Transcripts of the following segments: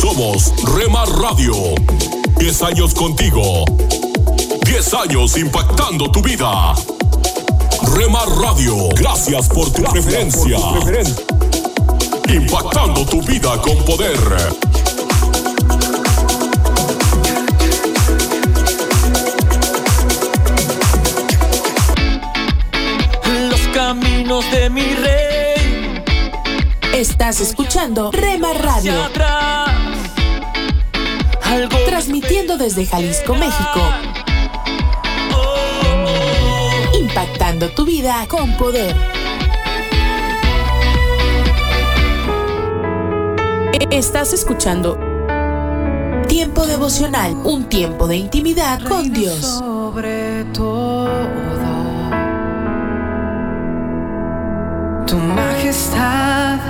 Somos Remar Radio. 10 años contigo. 10 años impactando tu vida. Remar Radio, gracias por tu preferencia. Impactando tu vida con poder. Los caminos de mi rey. Estás escuchando Rema Radio. Transmitiendo desde Jalisco, México. Impactando tu vida con poder. Estás escuchando Tiempo devocional, un tiempo de intimidad con Dios. Sobre todo, tu majestad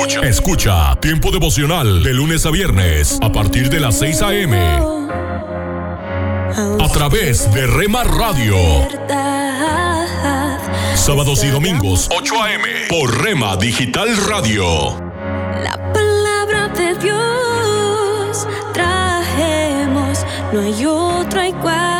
Escucha. Escucha Tiempo devocional de lunes a viernes a partir de las 6 a.m. a través de Rema Radio. Sábados y domingos 8 a.m. por Rema Digital Radio. La palabra de Dios trajemos, no hay otra igual.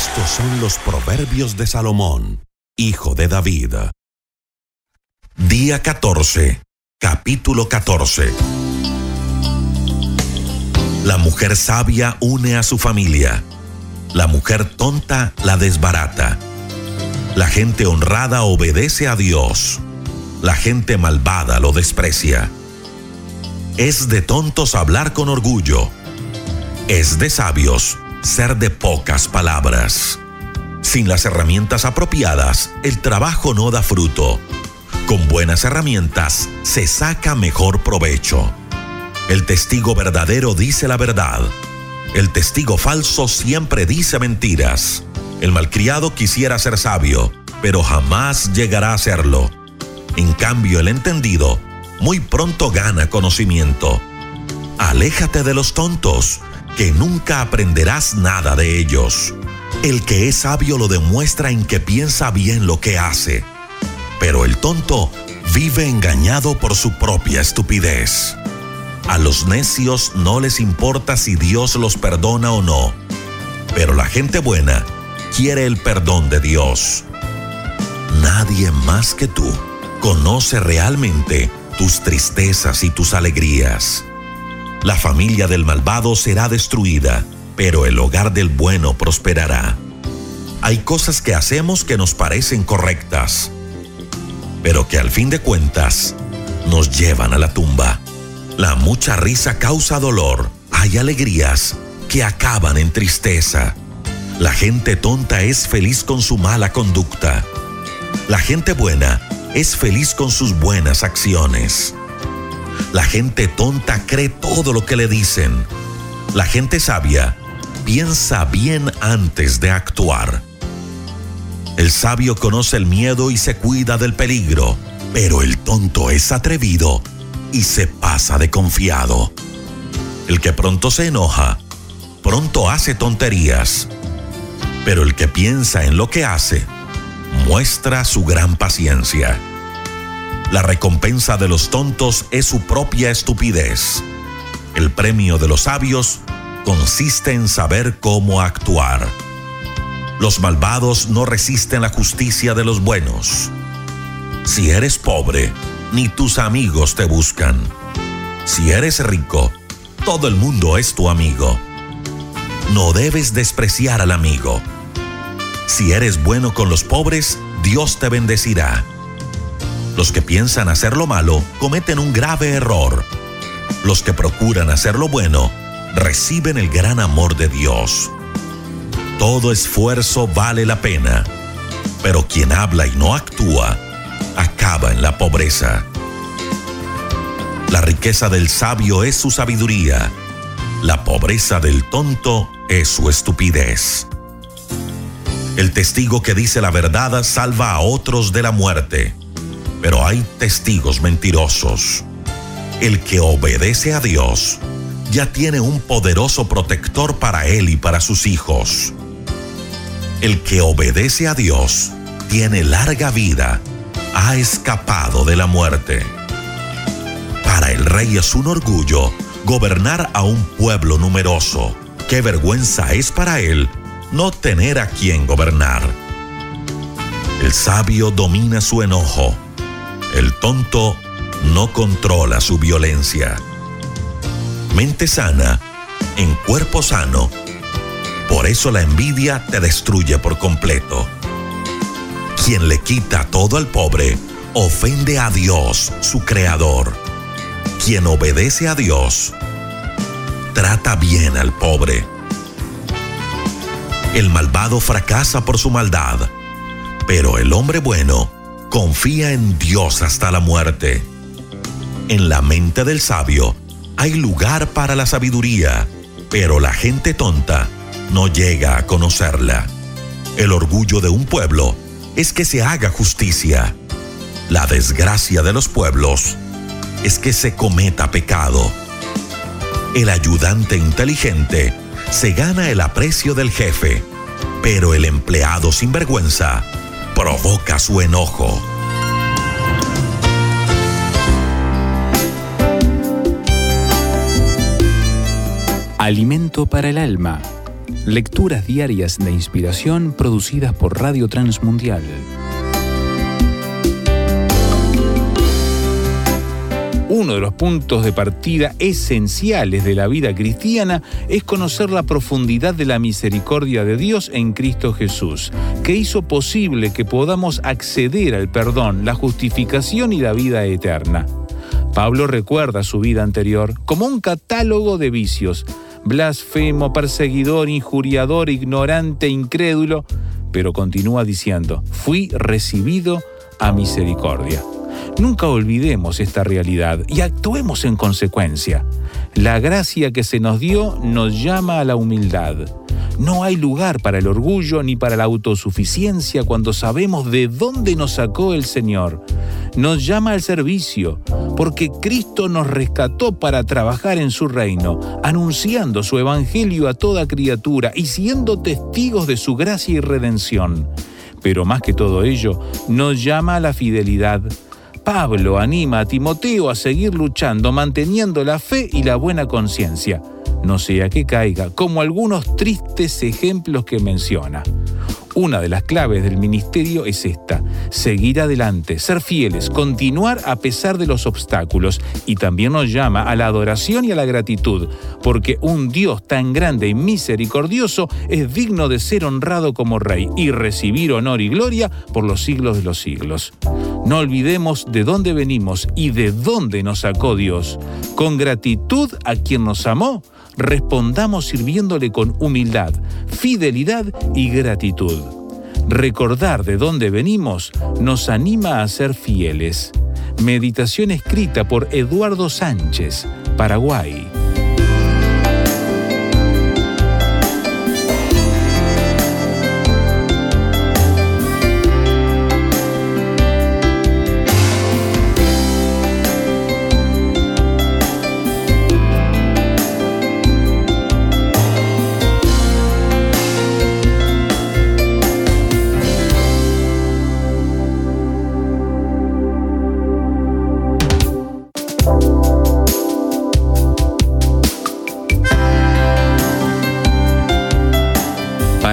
Estos son los proverbios de Salomón, hijo de David. Día 14, capítulo 14. La mujer sabia une a su familia. La mujer tonta la desbarata. La gente honrada obedece a Dios. La gente malvada lo desprecia. Es de tontos hablar con orgullo. Es de sabios ser de pocas palabras. Sin las herramientas apropiadas, el trabajo no da fruto. Con buenas herramientas se saca mejor provecho. El testigo verdadero dice la verdad. El testigo falso siempre dice mentiras. El malcriado quisiera ser sabio, pero jamás llegará a serlo. En cambio, el entendido muy pronto gana conocimiento. Aléjate de los tontos, que nunca aprenderás nada de ellos. El que es sabio lo demuestra en que piensa bien lo que hace, pero el tonto vive engañado por su propia estupidez. A los necios no les importa si Dios los perdona o no, pero la gente buena quiere el perdón de Dios. Nadie más que tú conoce realmente tus tristezas y tus alegrías. La familia del malvado será destruida, pero el hogar del bueno prosperará. Hay cosas que hacemos que nos parecen correctas, pero que al fin de cuentas nos llevan a la tumba. La mucha risa causa dolor. Hay alegrías que acaban en tristeza. La gente tonta es feliz con su mala conducta. La gente buena es feliz con sus buenas acciones. La gente tonta cree todo lo que le dicen. La gente sabia piensa bien antes de actuar. El sabio conoce el miedo y se cuida del peligro, pero el tonto es atrevido y se pasa de confiado. El que pronto se enoja, pronto hace tonterías, pero el que piensa en lo que hace, muestra su gran paciencia. La recompensa de los tontos es su propia estupidez. El premio de los sabios consiste en saber cómo actuar. Los malvados no resisten la justicia de los buenos. Si eres pobre, ni tus amigos te buscan. Si eres rico, todo el mundo es tu amigo. No debes despreciar al amigo. Si eres bueno con los pobres, Dios te bendecirá. Los que piensan hacer lo malo cometen un grave error. Los que procuran hacer lo bueno reciben el gran amor de Dios. Todo esfuerzo vale la pena, pero quien habla y no actúa acaba en la pobreza. La riqueza del sabio es su sabiduría, la pobreza del tonto es su estupidez. El testigo que dice la verdad salva a otros de la muerte, pero hay testigos mentirosos. El que obedece a Dios ya tiene un poderoso protector para él y para sus hijos. El que obedece a Dios tiene larga vida, ha escapado de la muerte. Para el rey es un orgullo gobernar a un pueblo numeroso. Qué vergüenza es para él no tener a quien gobernar. El sabio domina su enojo. El tonto no controla su violencia. Mente sana, en cuerpo sano. Por eso la envidia te destruye por completo. Quien le quita todo al pobre, ofende a Dios, su creador. Quien obedece a Dios, trata bien al pobre. El malvado fracasa por su maldad, pero el hombre bueno confía en Dios hasta la muerte. En la mente del sabio hay lugar para la sabiduría, pero la gente tonta no llega a conocerla. El orgullo de un pueblo es que se haga justicia. La desgracia de los pueblos es que se cometa pecado. El ayudante inteligente se gana el aprecio del jefe, pero el empleado sin vergüenza provoca su enojo. Alimento para el alma. Lecturas diarias de inspiración producidas por Radio Transmundial. Uno de los puntos de partida esenciales de la vida cristiana es conocer la profundidad de la misericordia de Dios en Cristo Jesús, que hizo posible que podamos acceder al perdón, la justificación y la vida eterna. Pablo recuerda su vida anterior como un catálogo de vicios, blasfemo, perseguidor, injuriador, ignorante, incrédulo, pero continúa diciendo, fui recibido a misericordia. Nunca olvidemos esta realidad y actuemos en consecuencia. La gracia que se nos dio nos llama a la humildad. No hay lugar para el orgullo ni para la autosuficiencia cuando sabemos de dónde nos sacó el Señor. Nos llama al servicio, porque Cristo nos rescató para trabajar en su reino, anunciando su evangelio a toda criatura y siendo testigos de su gracia y redención. Pero más que todo ello, nos llama a la fidelidad Pablo anima a Timoteo a seguir luchando, manteniendo la fe y la buena conciencia, no sea que caiga, como algunos tristes ejemplos que menciona. Una de las claves del ministerio es esta, seguir adelante, ser fieles, continuar a pesar de los obstáculos y también nos llama a la adoración y a la gratitud, porque un Dios tan grande y misericordioso es digno de ser honrado como rey y recibir honor y gloria por los siglos de los siglos. No olvidemos de dónde venimos y de dónde nos sacó Dios. Con gratitud a quien nos amó, respondamos sirviéndole con humildad, fidelidad y gratitud. Recordar de dónde venimos nos anima a ser fieles. Meditación escrita por Eduardo Sánchez, Paraguay.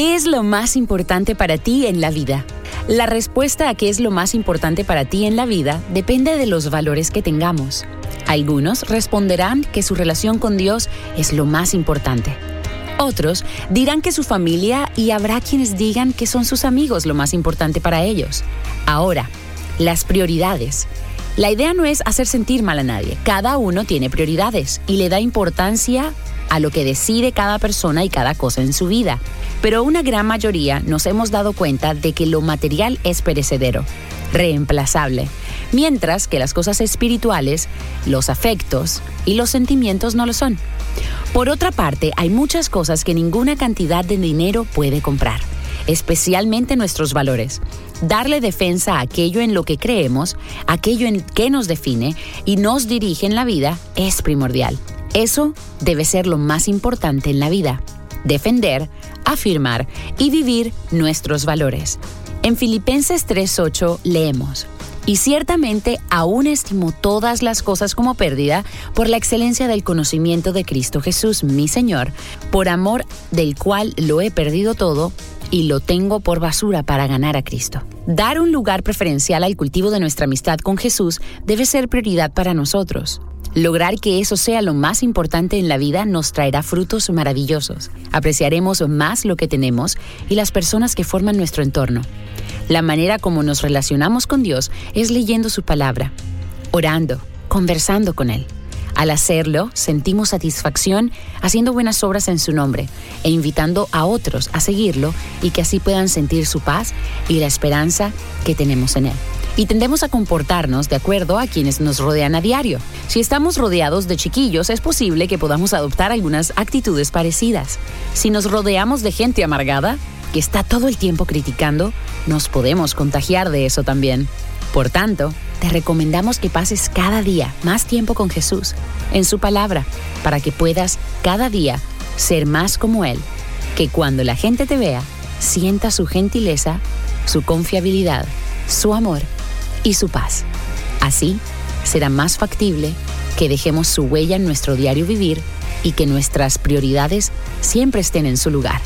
¿Qué es lo más importante para ti en la vida? La respuesta a qué es lo más importante para ti en la vida depende de los valores que tengamos. Algunos responderán que su relación con Dios es lo más importante. Otros dirán que su familia y habrá quienes digan que son sus amigos lo más importante para ellos. Ahora, las prioridades. La idea no es hacer sentir mal a nadie. Cada uno tiene prioridades y le da importancia a lo que decide cada persona y cada cosa en su vida. Pero una gran mayoría nos hemos dado cuenta de que lo material es perecedero, reemplazable, mientras que las cosas espirituales, los afectos y los sentimientos no lo son. Por otra parte, hay muchas cosas que ninguna cantidad de dinero puede comprar, especialmente nuestros valores. Darle defensa a aquello en lo que creemos, aquello en que nos define y nos dirige en la vida es primordial. Eso debe ser lo más importante en la vida. Defender, afirmar y vivir nuestros valores. En Filipenses 3:8 leemos, y ciertamente aún estimo todas las cosas como pérdida por la excelencia del conocimiento de Cristo Jesús, mi Señor, por amor del cual lo he perdido todo y lo tengo por basura para ganar a Cristo. Dar un lugar preferencial al cultivo de nuestra amistad con Jesús debe ser prioridad para nosotros. Lograr que eso sea lo más importante en la vida nos traerá frutos maravillosos. Apreciaremos más lo que tenemos y las personas que forman nuestro entorno. La manera como nos relacionamos con Dios es leyendo su palabra, orando, conversando con Él. Al hacerlo, sentimos satisfacción haciendo buenas obras en su nombre e invitando a otros a seguirlo y que así puedan sentir su paz y la esperanza que tenemos en Él y tendemos a comportarnos de acuerdo a quienes nos rodean a diario. Si estamos rodeados de chiquillos, es posible que podamos adoptar algunas actitudes parecidas. Si nos rodeamos de gente amargada, que está todo el tiempo criticando, nos podemos contagiar de eso también. Por tanto, te recomendamos que pases cada día más tiempo con Jesús, en su palabra, para que puedas cada día ser más como Él, que cuando la gente te vea, sienta su gentileza, su confiabilidad, su amor y su paz. Así, será más factible que dejemos su huella en nuestro diario vivir y que nuestras prioridades siempre estén en su lugar.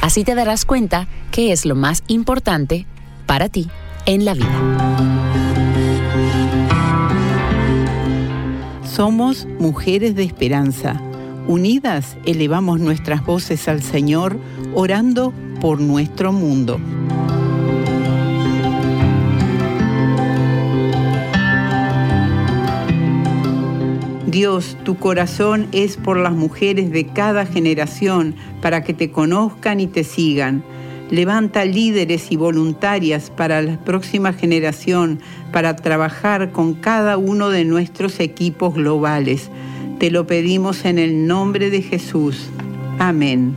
Así te darás cuenta que es lo más importante para ti en la vida. Somos mujeres de esperanza. Unidas elevamos nuestras voces al Señor, orando por nuestro mundo. Dios, tu corazón es por las mujeres de cada generación para que te conozcan y te sigan. Levanta líderes y voluntarias para la próxima generación para trabajar con cada uno de nuestros equipos globales. Te lo pedimos en el nombre de Jesús. Amén.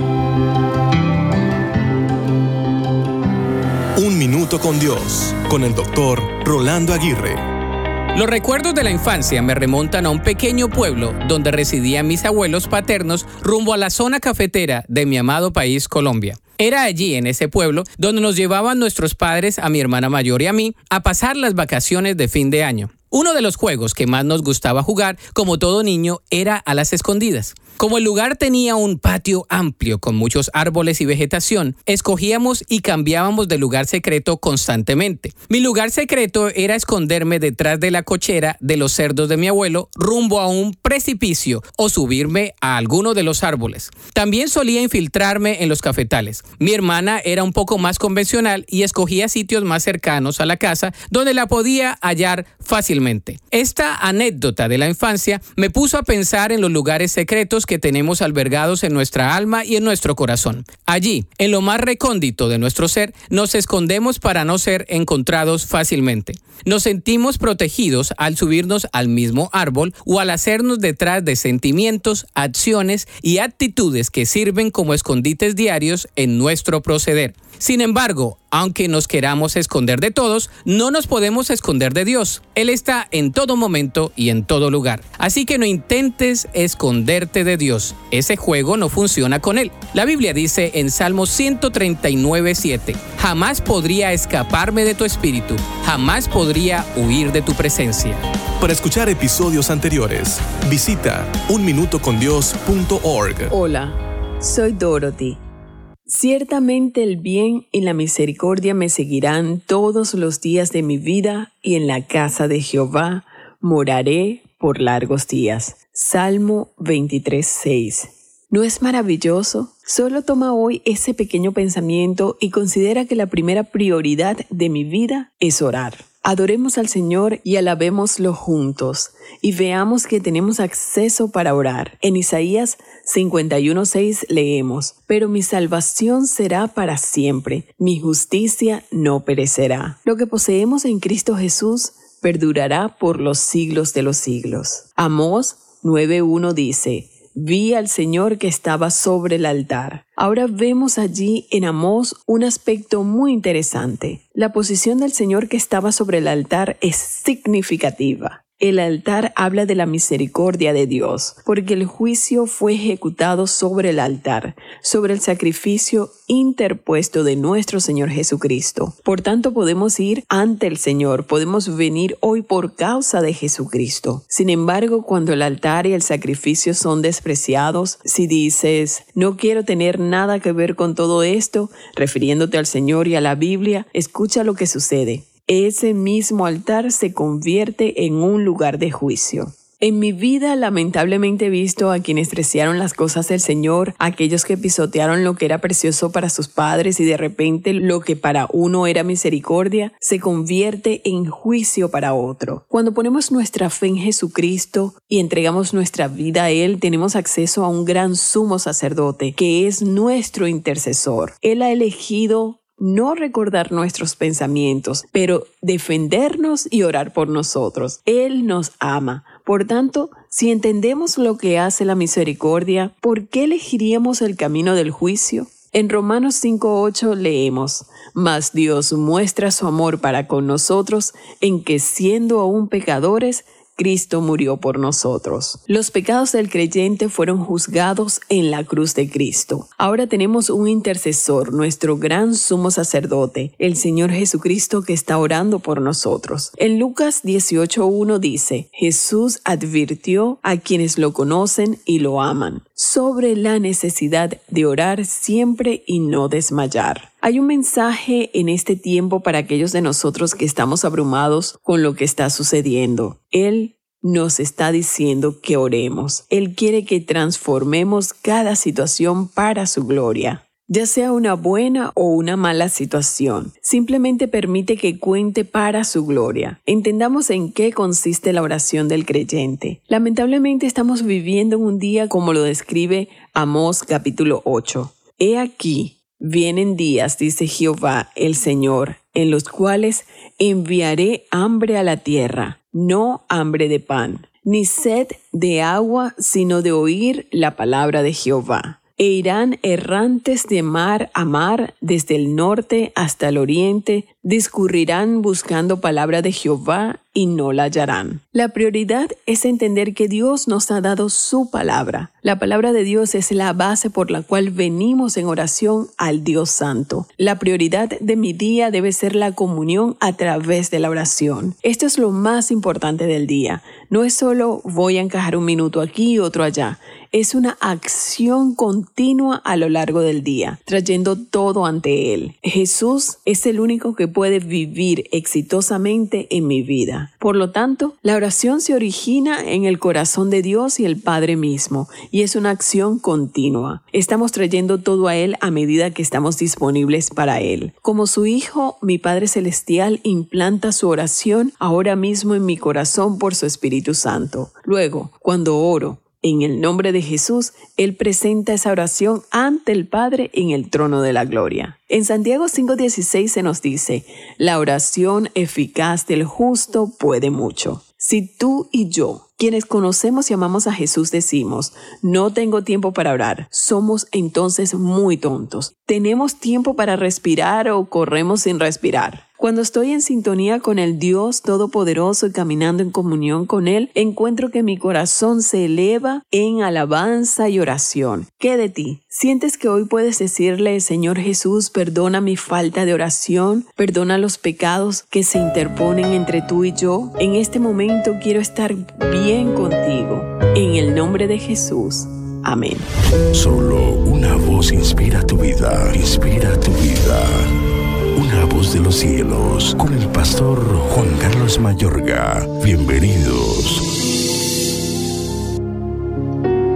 Un minuto con Dios, con el doctor Rolando Aguirre. Los recuerdos de la infancia me remontan a un pequeño pueblo donde residían mis abuelos paternos rumbo a la zona cafetera de mi amado país Colombia. Era allí, en ese pueblo, donde nos llevaban nuestros padres, a mi hermana mayor y a mí, a pasar las vacaciones de fin de año. Uno de los juegos que más nos gustaba jugar, como todo niño, era a las escondidas. Como el lugar tenía un patio amplio con muchos árboles y vegetación, escogíamos y cambiábamos de lugar secreto constantemente. Mi lugar secreto era esconderme detrás de la cochera de los cerdos de mi abuelo rumbo a un precipicio o subirme a alguno de los árboles. También solía infiltrarme en los cafetales. Mi hermana era un poco más convencional y escogía sitios más cercanos a la casa donde la podía hallar fácilmente. Esta anécdota de la infancia me puso a pensar en los lugares secretos que tenemos albergados en nuestra alma y en nuestro corazón. Allí, en lo más recóndito de nuestro ser, nos escondemos para no ser encontrados fácilmente. Nos sentimos protegidos al subirnos al mismo árbol o al hacernos detrás de sentimientos, acciones y actitudes que sirven como escondites diarios en nuestro proceder. Sin embargo, aunque nos queramos esconder de todos, no nos podemos esconder de Dios. Él está en todo momento y en todo lugar. Así que no intentes esconderte de Dios. Ese juego no funciona con Él. La Biblia dice en Salmo 139, 7, jamás podría escaparme de tu espíritu, jamás podría huir de tu presencia. Para escuchar episodios anteriores, visita unminutocondios.org. Hola, soy Dorothy Ciertamente el bien y la misericordia me seguirán todos los días de mi vida y en la casa de Jehová moraré por largos días. Salmo 23.6. ¿No es maravilloso? Solo toma hoy ese pequeño pensamiento y considera que la primera prioridad de mi vida es orar. Adoremos al Señor y alabémoslo juntos y veamos que tenemos acceso para orar. En Isaías 51.6 leemos, Pero mi salvación será para siempre, mi justicia no perecerá. Lo que poseemos en Cristo Jesús perdurará por los siglos de los siglos. Amós 9.1 dice, vi al Señor que estaba sobre el altar. Ahora vemos allí en Amós un aspecto muy interesante. La posición del Señor que estaba sobre el altar es significativa. El altar habla de la misericordia de Dios, porque el juicio fue ejecutado sobre el altar, sobre el sacrificio interpuesto de nuestro Señor Jesucristo. Por tanto, podemos ir ante el Señor, podemos venir hoy por causa de Jesucristo. Sin embargo, cuando el altar y el sacrificio son despreciados, si dices, no quiero tener nada que ver con todo esto, refiriéndote al Señor y a la Biblia, escucha lo que sucede ese mismo altar se convierte en un lugar de juicio. En mi vida lamentablemente he visto a quienes despreciaron las cosas del Señor, aquellos que pisotearon lo que era precioso para sus padres y de repente lo que para uno era misericordia se convierte en juicio para otro. Cuando ponemos nuestra fe en Jesucristo y entregamos nuestra vida a Él, tenemos acceso a un gran sumo sacerdote que es nuestro intercesor. Él ha elegido no recordar nuestros pensamientos, pero defendernos y orar por nosotros. Él nos ama. Por tanto, si entendemos lo que hace la misericordia, ¿por qué elegiríamos el camino del juicio? En Romanos 5.8 leemos, Mas Dios muestra su amor para con nosotros en que siendo aún pecadores, Cristo murió por nosotros. Los pecados del creyente fueron juzgados en la cruz de Cristo. Ahora tenemos un intercesor, nuestro gran sumo sacerdote, el Señor Jesucristo que está orando por nosotros. En Lucas 18.1 dice, Jesús advirtió a quienes lo conocen y lo aman sobre la necesidad de orar siempre y no desmayar. Hay un mensaje en este tiempo para aquellos de nosotros que estamos abrumados con lo que está sucediendo. Él nos está diciendo que oremos. Él quiere que transformemos cada situación para su gloria. Ya sea una buena o una mala situación, simplemente permite que cuente para su gloria. Entendamos en qué consiste la oración del creyente. Lamentablemente estamos viviendo un día como lo describe Amós capítulo 8. He aquí, Vienen días, dice Jehová el Señor, en los cuales enviaré hambre a la tierra, no hambre de pan, ni sed de agua, sino de oír la palabra de Jehová. E irán errantes de mar a mar, desde el norte hasta el oriente, discurrirán buscando palabra de Jehová y no la hallarán. La prioridad es entender que Dios nos ha dado su palabra. La palabra de Dios es la base por la cual venimos en oración al Dios Santo. La prioridad de mi día debe ser la comunión a través de la oración. Esto es lo más importante del día. No es solo voy a encajar un minuto aquí y otro allá es una acción continua a lo largo del día, trayendo todo ante Él. Jesús es el único que puede vivir exitosamente en mi vida. Por lo tanto, la oración se origina en el corazón de Dios y el Padre mismo, y es una acción continua. Estamos trayendo todo a Él a medida que estamos disponibles para Él. Como su Hijo, mi Padre Celestial implanta su oración ahora mismo en mi corazón por su Espíritu Santo. Luego, cuando oro, en el nombre de Jesús, Él presenta esa oración ante el Padre en el trono de la gloria. En Santiago 5:16 se nos dice, la oración eficaz del justo puede mucho. Si tú y yo, quienes conocemos y amamos a Jesús, decimos, no tengo tiempo para orar, somos entonces muy tontos. ¿Tenemos tiempo para respirar o corremos sin respirar? Cuando estoy en sintonía con el Dios Todopoderoso y caminando en comunión con Él, encuentro que mi corazón se eleva en alabanza y oración. ¿Qué de ti? ¿Sientes que hoy puedes decirle, Señor Jesús, perdona mi falta de oración, perdona los pecados que se interponen entre tú y yo? En este momento quiero estar bien contigo. En el nombre de Jesús. Amén. Solo una voz inspira tu vida, inspira tu vida una voz de los cielos, con el pastor Juan Carlos Mayorga. Bienvenidos.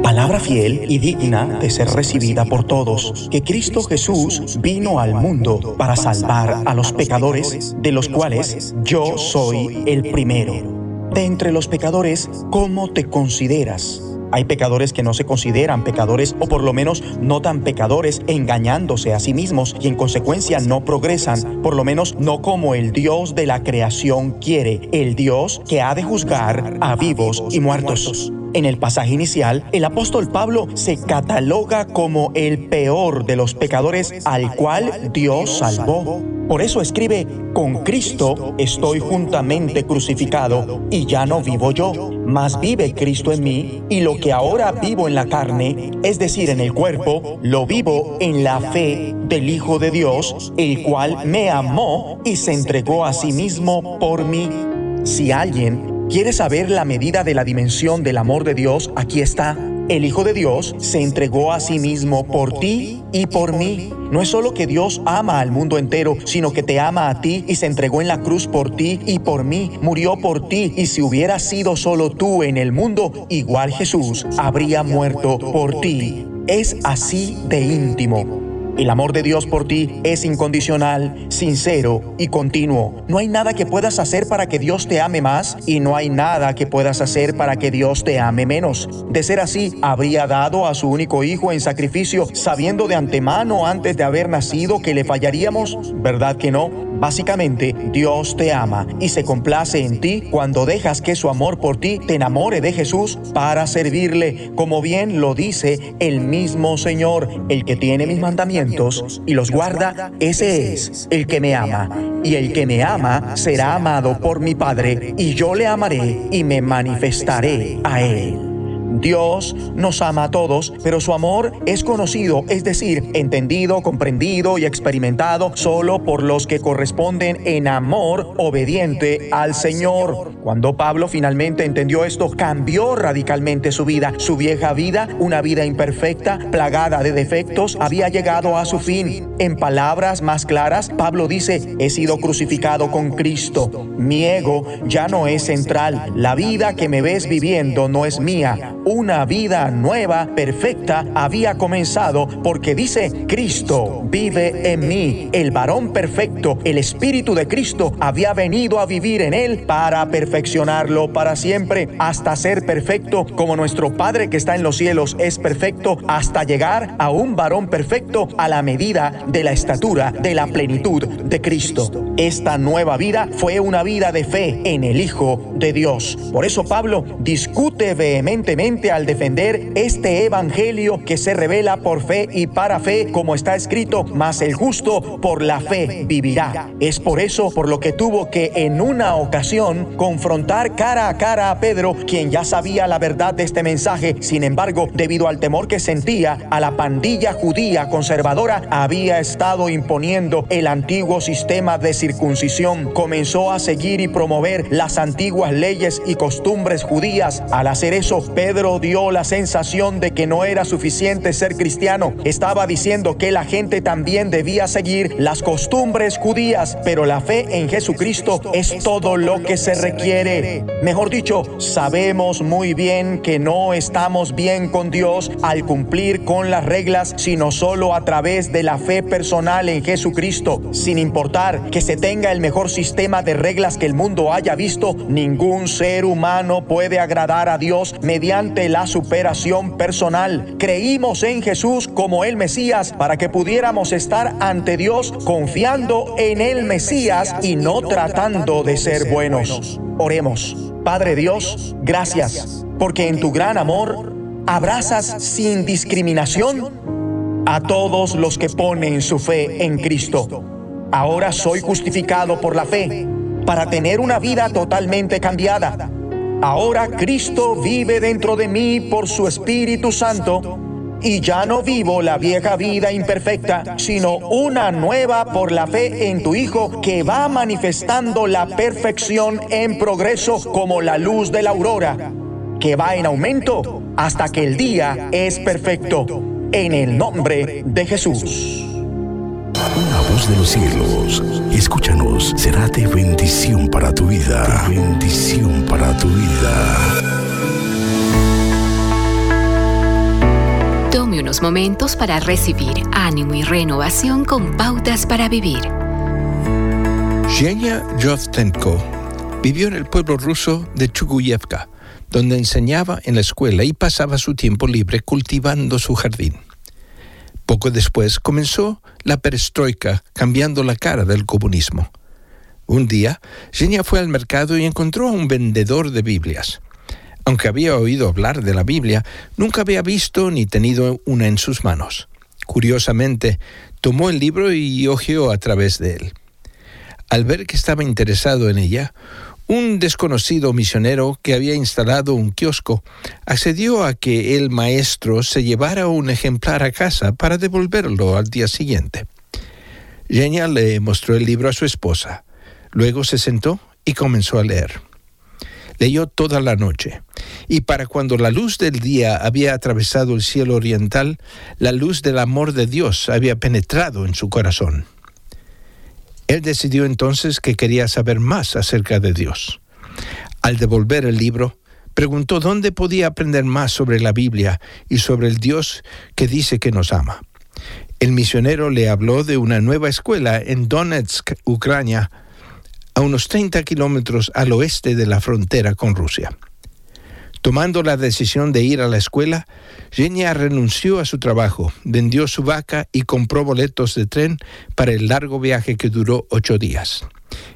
Palabra fiel y digna de ser recibida por todos, que Cristo Jesús vino al mundo para salvar a los pecadores, de los cuales yo soy el primero. De entre los pecadores, ¿cómo te consideras? Hay pecadores que no se consideran pecadores o por lo menos no tan pecadores, engañándose a sí mismos y en consecuencia no progresan, por lo menos no como el Dios de la creación quiere, el Dios que ha de juzgar a vivos y muertos. En el pasaje inicial, el apóstol Pablo se cataloga como el peor de los pecadores al cual Dios salvó. Por eso escribe, con Cristo estoy juntamente crucificado y ya no vivo yo, mas vive Cristo en mí y lo que ahora vivo en la carne, es decir, en el cuerpo, lo vivo en la fe del Hijo de Dios, el cual me amó y se entregó a sí mismo por mí. Si alguien ¿Quieres saber la medida de la dimensión del amor de Dios? Aquí está. El Hijo de Dios se entregó a sí mismo por ti y por mí. No es solo que Dios ama al mundo entero, sino que te ama a ti y se entregó en la cruz por ti y por mí. Murió por ti y si hubiera sido solo tú en el mundo, igual Jesús habría muerto por ti. Es así de íntimo. El amor de Dios por ti es incondicional, sincero y continuo. No hay nada que puedas hacer para que Dios te ame más y no hay nada que puedas hacer para que Dios te ame menos. De ser así, habría dado a su único hijo en sacrificio sabiendo de antemano antes de haber nacido que le fallaríamos. ¿Verdad que no? Básicamente, Dios te ama y se complace en ti cuando dejas que su amor por ti te enamore de Jesús para servirle, como bien lo dice el mismo Señor, el que tiene mis mandamientos y los guarda, ese es el que me ama. Y el que me ama será amado por mi Padre, y yo le amaré y me manifestaré a él. Dios nos ama a todos, pero su amor es conocido, es decir, entendido, comprendido y experimentado solo por los que corresponden en amor obediente al Señor. Cuando Pablo finalmente entendió esto, cambió radicalmente su vida. Su vieja vida, una vida imperfecta, plagada de defectos, había llegado a su fin. En palabras más claras, Pablo dice, he sido crucificado con Cristo. Mi ego ya no es central. La vida que me ves viviendo no es mía una vida nueva, perfecta, había comenzado porque dice, Cristo vive en mí. El varón perfecto, el Espíritu de Cristo, había venido a vivir en él para perfeccionarlo para siempre, hasta ser perfecto como nuestro Padre que está en los cielos es perfecto, hasta llegar a un varón perfecto a la medida de la estatura de la plenitud de Cristo. Esta nueva vida fue una vida de fe en el Hijo de Dios. Por eso Pablo discute vehementemente al defender este evangelio que se revela por fe y para fe, como está escrito, mas el justo por la fe vivirá. Es por eso por lo que tuvo que en una ocasión confrontar cara a cara a Pedro, quien ya sabía la verdad de este mensaje, sin embargo, debido al temor que sentía a la pandilla judía conservadora, había estado imponiendo el antiguo sistema de circuncisión. Comenzó a seguir y promover las antiguas leyes y costumbres judías. Al hacer eso, Pedro dio la sensación de que no era suficiente ser cristiano. Estaba diciendo que la gente también debía seguir las costumbres judías, pero la fe en Jesucristo es todo lo que se requiere. Mejor dicho, sabemos muy bien que no estamos bien con Dios al cumplir con las reglas, sino solo a través de la fe personal en Jesucristo. Sin importar que se tenga el mejor sistema de reglas que el mundo haya visto, ningún ser humano puede agradar a Dios mediante la superación personal. Creímos en Jesús como el Mesías para que pudiéramos estar ante Dios confiando en el Mesías y no tratando de ser buenos. Oremos. Padre Dios, gracias, porque en tu gran amor abrazas sin discriminación a todos los que ponen su fe en Cristo. Ahora soy justificado por la fe para tener una vida totalmente cambiada. Ahora Cristo vive dentro de mí por su Espíritu Santo y ya no vivo la vieja vida imperfecta, sino una nueva por la fe en tu Hijo que va manifestando la perfección en progreso como la luz de la aurora, que va en aumento hasta que el día es perfecto. En el nombre de Jesús. Una voz de los cielos, escúchanos, será de bendición para tu vida. De bendición para tu vida. Tome unos momentos para recibir ánimo y renovación con pautas para vivir. Zhenya Yovtenko vivió en el pueblo ruso de Chuguyevka, donde enseñaba en la escuela y pasaba su tiempo libre cultivando su jardín. Poco después comenzó la perestroika, cambiando la cara del comunismo. Un día, Zhenya fue al mercado y encontró a un vendedor de Biblias. Aunque había oído hablar de la Biblia, nunca había visto ni tenido una en sus manos. Curiosamente, tomó el libro y hojeó a través de él. Al ver que estaba interesado en ella, un desconocido misionero que había instalado un kiosco accedió a que el maestro se llevara un ejemplar a casa para devolverlo al día siguiente. Genia le mostró el libro a su esposa. Luego se sentó y comenzó a leer. Leyó toda la noche, y para cuando la luz del día había atravesado el cielo oriental, la luz del amor de Dios había penetrado en su corazón. Él decidió entonces que quería saber más acerca de Dios. Al devolver el libro, preguntó dónde podía aprender más sobre la Biblia y sobre el Dios que dice que nos ama. El misionero le habló de una nueva escuela en Donetsk, Ucrania, a unos 30 kilómetros al oeste de la frontera con Rusia. Tomando la decisión de ir a la escuela, Genia renunció a su trabajo, vendió su vaca y compró boletos de tren para el largo viaje que duró ocho días.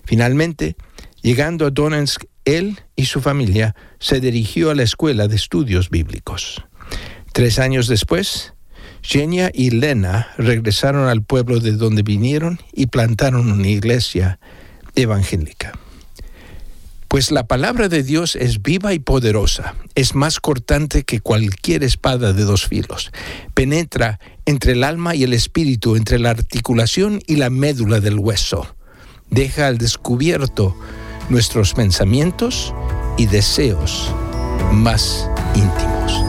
Finalmente, llegando a Donetsk, él y su familia se dirigió a la escuela de estudios bíblicos. Tres años después, Genia y Lena regresaron al pueblo de donde vinieron y plantaron una iglesia evangélica. Pues la palabra de Dios es viva y poderosa, es más cortante que cualquier espada de dos filos, penetra entre el alma y el espíritu, entre la articulación y la médula del hueso, deja al descubierto nuestros pensamientos y deseos más íntimos.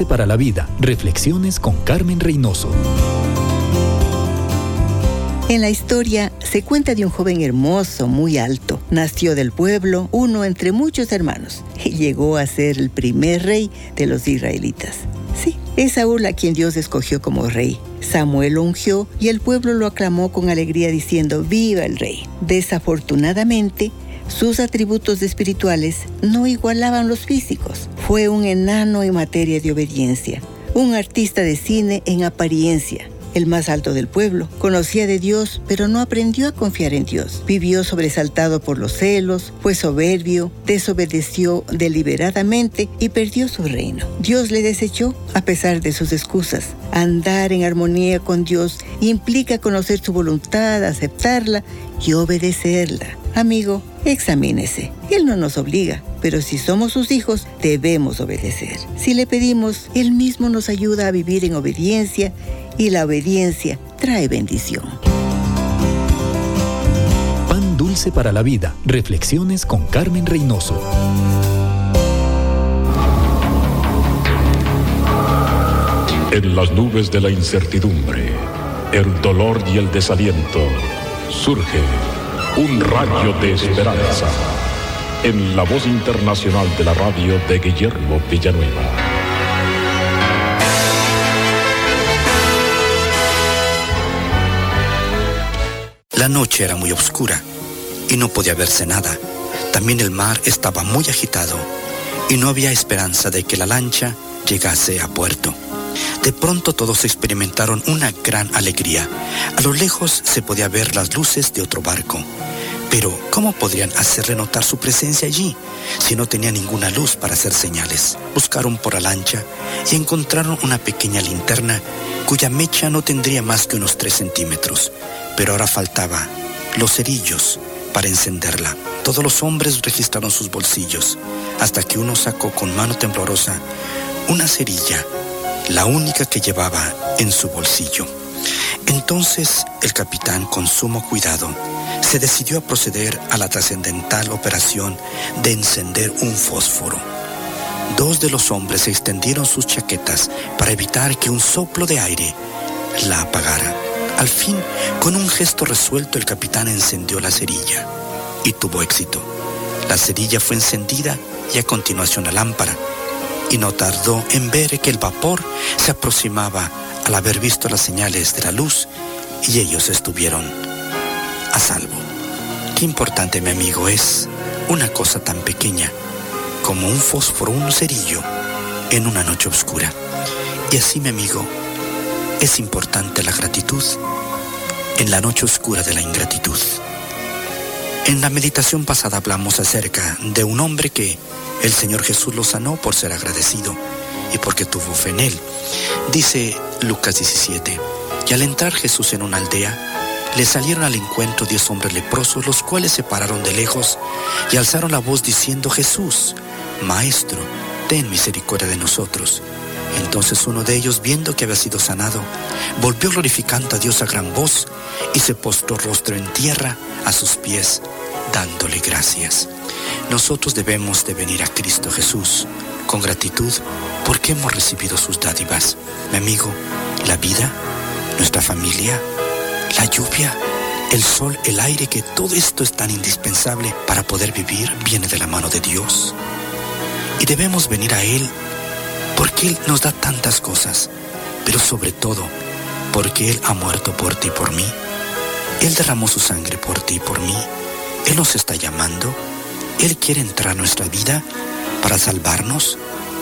Para la vida. Reflexiones con Carmen Reynoso. En la historia se cuenta de un joven hermoso, muy alto. Nació del pueblo, uno entre muchos hermanos, y llegó a ser el primer rey de los israelitas. Sí, es Saúl a quien Dios escogió como rey. Samuel lo ungió y el pueblo lo aclamó con alegría diciendo, ¡Viva el rey! Desafortunadamente, sus atributos espirituales no igualaban los físicos. Fue un enano en materia de obediencia, un artista de cine en apariencia, el más alto del pueblo. Conocía de Dios, pero no aprendió a confiar en Dios. Vivió sobresaltado por los celos, fue soberbio, desobedeció deliberadamente y perdió su reino. Dios le desechó a pesar de sus excusas. Andar en armonía con Dios implica conocer su voluntad, aceptarla y obedecerla. Amigo, examínese. Él no nos obliga, pero si somos sus hijos, debemos obedecer. Si le pedimos, Él mismo nos ayuda a vivir en obediencia y la obediencia trae bendición. Pan dulce para la vida. Reflexiones con Carmen Reynoso. En las nubes de la incertidumbre, el dolor y el desaliento, surge un rayo de esperanza en la voz internacional de la radio de Guillermo Villanueva. La noche era muy oscura y no podía verse nada. También el mar estaba muy agitado y no había esperanza de que la lancha llegase a puerto. De pronto todos experimentaron una gran alegría. A lo lejos se podía ver las luces de otro barco. Pero, ¿cómo podrían hacerle notar su presencia allí si no tenía ninguna luz para hacer señales? Buscaron por la lancha y encontraron una pequeña linterna cuya mecha no tendría más que unos 3 centímetros, pero ahora faltaba los cerillos para encenderla. Todos los hombres registraron sus bolsillos, hasta que uno sacó con mano temblorosa una cerilla, la única que llevaba en su bolsillo. Entonces el capitán, con sumo cuidado, se decidió a proceder a la trascendental operación de encender un fósforo. Dos de los hombres extendieron sus chaquetas para evitar que un soplo de aire la apagara. Al fin, con un gesto resuelto, el capitán encendió la cerilla y tuvo éxito. La cerilla fue encendida y a continuación la lámpara, y no tardó en ver que el vapor se aproximaba al haber visto las señales de la luz y ellos estuvieron a salvo. Qué importante, mi amigo, es una cosa tan pequeña como un fósforo, un cerillo en una noche oscura. Y así, mi amigo, es importante la gratitud en la noche oscura de la ingratitud. En la meditación pasada hablamos acerca de un hombre que el Señor Jesús lo sanó por ser agradecido y porque tuvo fe en él. Dice Lucas 17, y al entrar Jesús en una aldea, le salieron al encuentro diez hombres leprosos, los cuales se pararon de lejos y alzaron la voz diciendo, Jesús, Maestro, ten misericordia de nosotros. Entonces uno de ellos, viendo que había sido sanado, volvió glorificando a Dios a gran voz y se postró rostro en tierra a sus pies, dándole gracias. Nosotros debemos de venir a Cristo Jesús con gratitud porque hemos recibido sus dádivas. Mi amigo, la vida, nuestra familia, la lluvia, el sol, el aire, que todo esto es tan indispensable para poder vivir, viene de la mano de Dios. Y debemos venir a Él porque Él nos da tantas cosas, pero sobre todo porque Él ha muerto por ti y por mí. Él derramó su sangre por ti y por mí. Él nos está llamando. Él quiere entrar a nuestra vida para salvarnos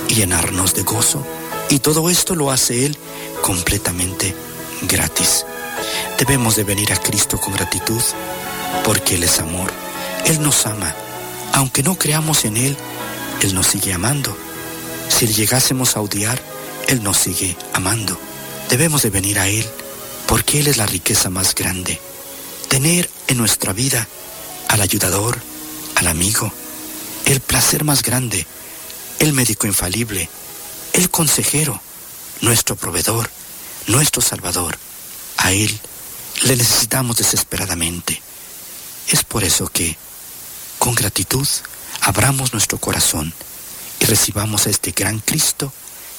y llenarnos de gozo. Y todo esto lo hace Él completamente gratis. Debemos de venir a Cristo con gratitud porque Él es amor. Él nos ama. Aunque no creamos en Él, Él nos sigue amando. Si le llegásemos a odiar, Él nos sigue amando. Debemos de venir a Él porque Él es la riqueza más grande. Tener en nuestra vida al ayudador, al amigo, el placer más grande, el médico infalible, el consejero, nuestro proveedor, nuestro salvador. A Él le necesitamos desesperadamente. Es por eso que, con gratitud, abramos nuestro corazón y recibamos a este gran Cristo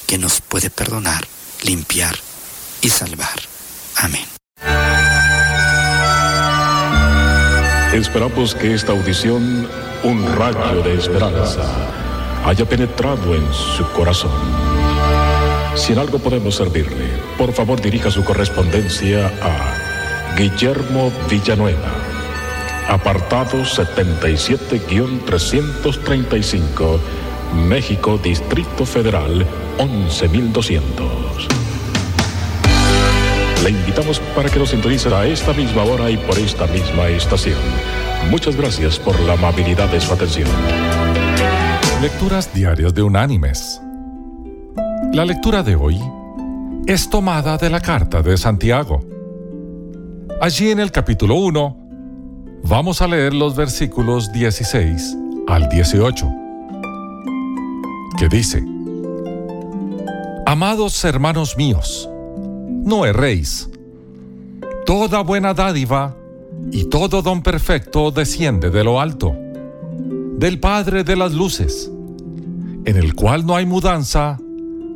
que nos puede perdonar, limpiar y salvar. Amén. Esperamos que esta audición, un rayo de esperanza, haya penetrado en su corazón. Si en algo podemos servirle, por favor dirija su correspondencia a Guillermo Villanueva, apartado 77-335, México, Distrito Federal, 11200. Le invitamos para que nos sintonice a esta misma hora y por esta misma estación. Muchas gracias por la amabilidad de su atención. Lecturas diarias de Unánimes. La lectura de hoy es tomada de la carta de Santiago. Allí en el capítulo 1 vamos a leer los versículos 16 al 18, que dice, Amados hermanos míos, no erréis. Toda buena dádiva y todo don perfecto desciende de lo alto, del Padre de las Luces, en el cual no hay mudanza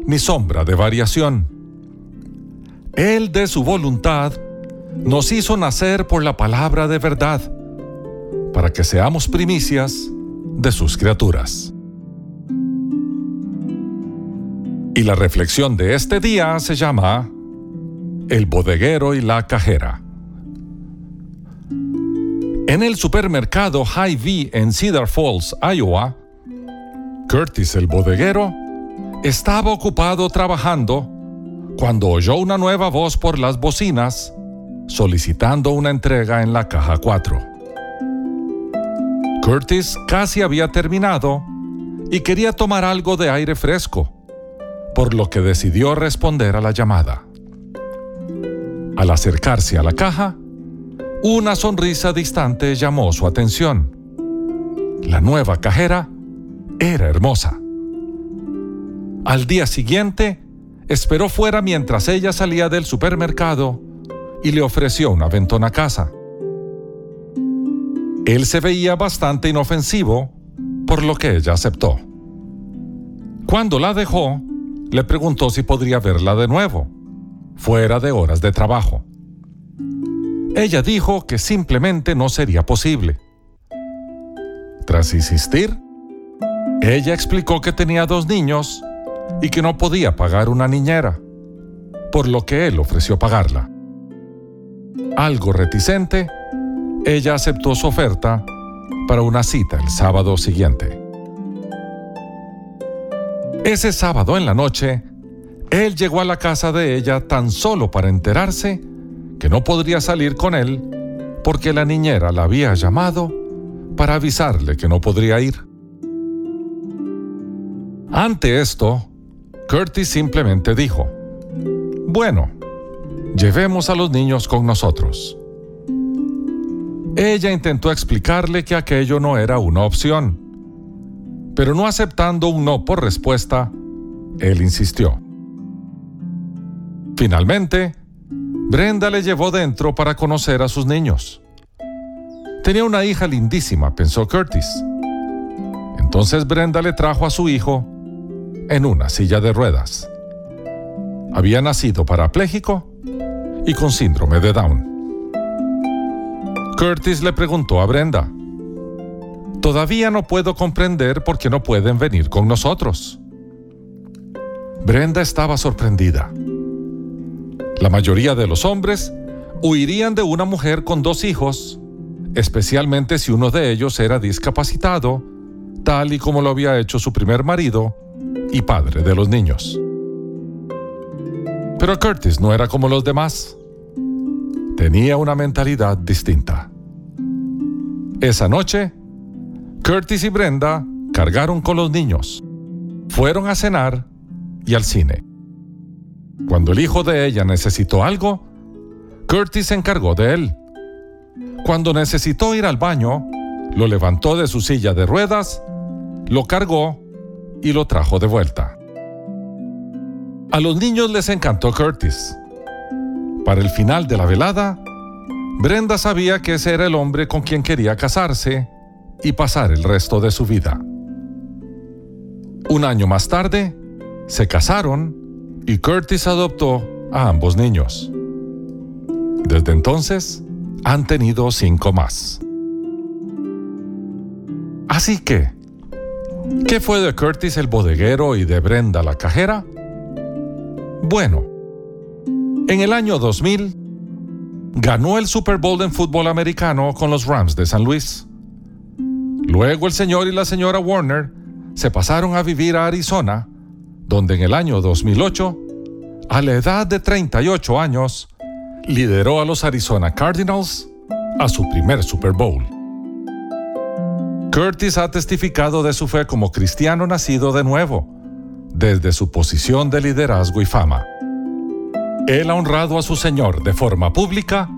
ni sombra de variación. Él de su voluntad nos hizo nacer por la palabra de verdad, para que seamos primicias de sus criaturas. Y la reflexión de este día se llama El bodeguero y la cajera. En el supermercado Hy-Vee en Cedar Falls, Iowa, Curtis el bodeguero estaba ocupado trabajando cuando oyó una nueva voz por las bocinas solicitando una entrega en la caja 4. Curtis casi había terminado y quería tomar algo de aire fresco, por lo que decidió responder a la llamada. Al acercarse a la caja, una sonrisa distante llamó su atención. La nueva cajera era hermosa. Al día siguiente, esperó fuera mientras ella salía del supermercado y le ofreció una ventona casa. Él se veía bastante inofensivo, por lo que ella aceptó. Cuando la dejó, le preguntó si podría verla de nuevo, fuera de horas de trabajo. Ella dijo que simplemente no sería posible. Tras insistir, ella explicó que tenía dos niños y que no podía pagar una niñera, por lo que él ofreció pagarla. Algo reticente, ella aceptó su oferta para una cita el sábado siguiente. Ese sábado en la noche, él llegó a la casa de ella tan solo para enterarse que no podría salir con él porque la niñera la había llamado para avisarle que no podría ir. Ante esto, Curtis simplemente dijo, bueno, llevemos a los niños con nosotros. Ella intentó explicarle que aquello no era una opción, pero no aceptando un no por respuesta, él insistió. Finalmente, Brenda le llevó dentro para conocer a sus niños. Tenía una hija lindísima, pensó Curtis. Entonces Brenda le trajo a su hijo en una silla de ruedas. Había nacido parapléjico y con síndrome de Down. Curtis le preguntó a Brenda, Todavía no puedo comprender por qué no pueden venir con nosotros. Brenda estaba sorprendida. La mayoría de los hombres huirían de una mujer con dos hijos, especialmente si uno de ellos era discapacitado, tal y como lo había hecho su primer marido y padre de los niños. Pero Curtis no era como los demás. Tenía una mentalidad distinta. Esa noche, Curtis y Brenda cargaron con los niños, fueron a cenar y al cine. Cuando el hijo de ella necesitó algo, Curtis se encargó de él. Cuando necesitó ir al baño, lo levantó de su silla de ruedas, lo cargó y lo trajo de vuelta. A los niños les encantó Curtis. Para el final de la velada, Brenda sabía que ese era el hombre con quien quería casarse y pasar el resto de su vida. Un año más tarde, se casaron y Curtis adoptó a ambos niños. Desde entonces, han tenido cinco más. Así que, ¿qué fue de Curtis el bodeguero y de Brenda la cajera? Bueno, en el año 2000 ganó el Super Bowl en fútbol americano con los Rams de San Luis. Luego el señor y la señora Warner se pasaron a vivir a Arizona, donde en el año 2008, a la edad de 38 años, lideró a los Arizona Cardinals a su primer Super Bowl. Curtis ha testificado de su fe como cristiano nacido de nuevo, desde su posición de liderazgo y fama. Él ha honrado a su Señor de forma pública,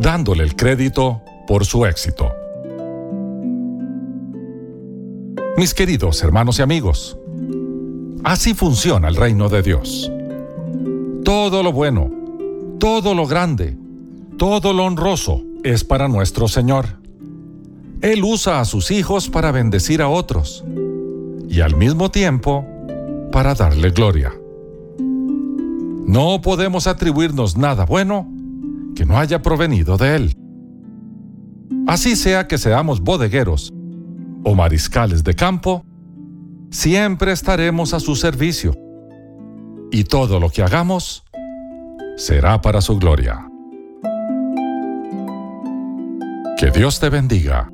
dándole el crédito por su éxito. Mis queridos hermanos y amigos, así funciona el reino de Dios. Todo lo bueno, todo lo grande, todo lo honroso es para nuestro Señor. Él usa a sus hijos para bendecir a otros y al mismo tiempo para darle gloria. No podemos atribuirnos nada bueno que no haya provenido de Él. Así sea que seamos bodegueros o mariscales de campo, siempre estaremos a su servicio y todo lo que hagamos será para su gloria. Que Dios te bendiga.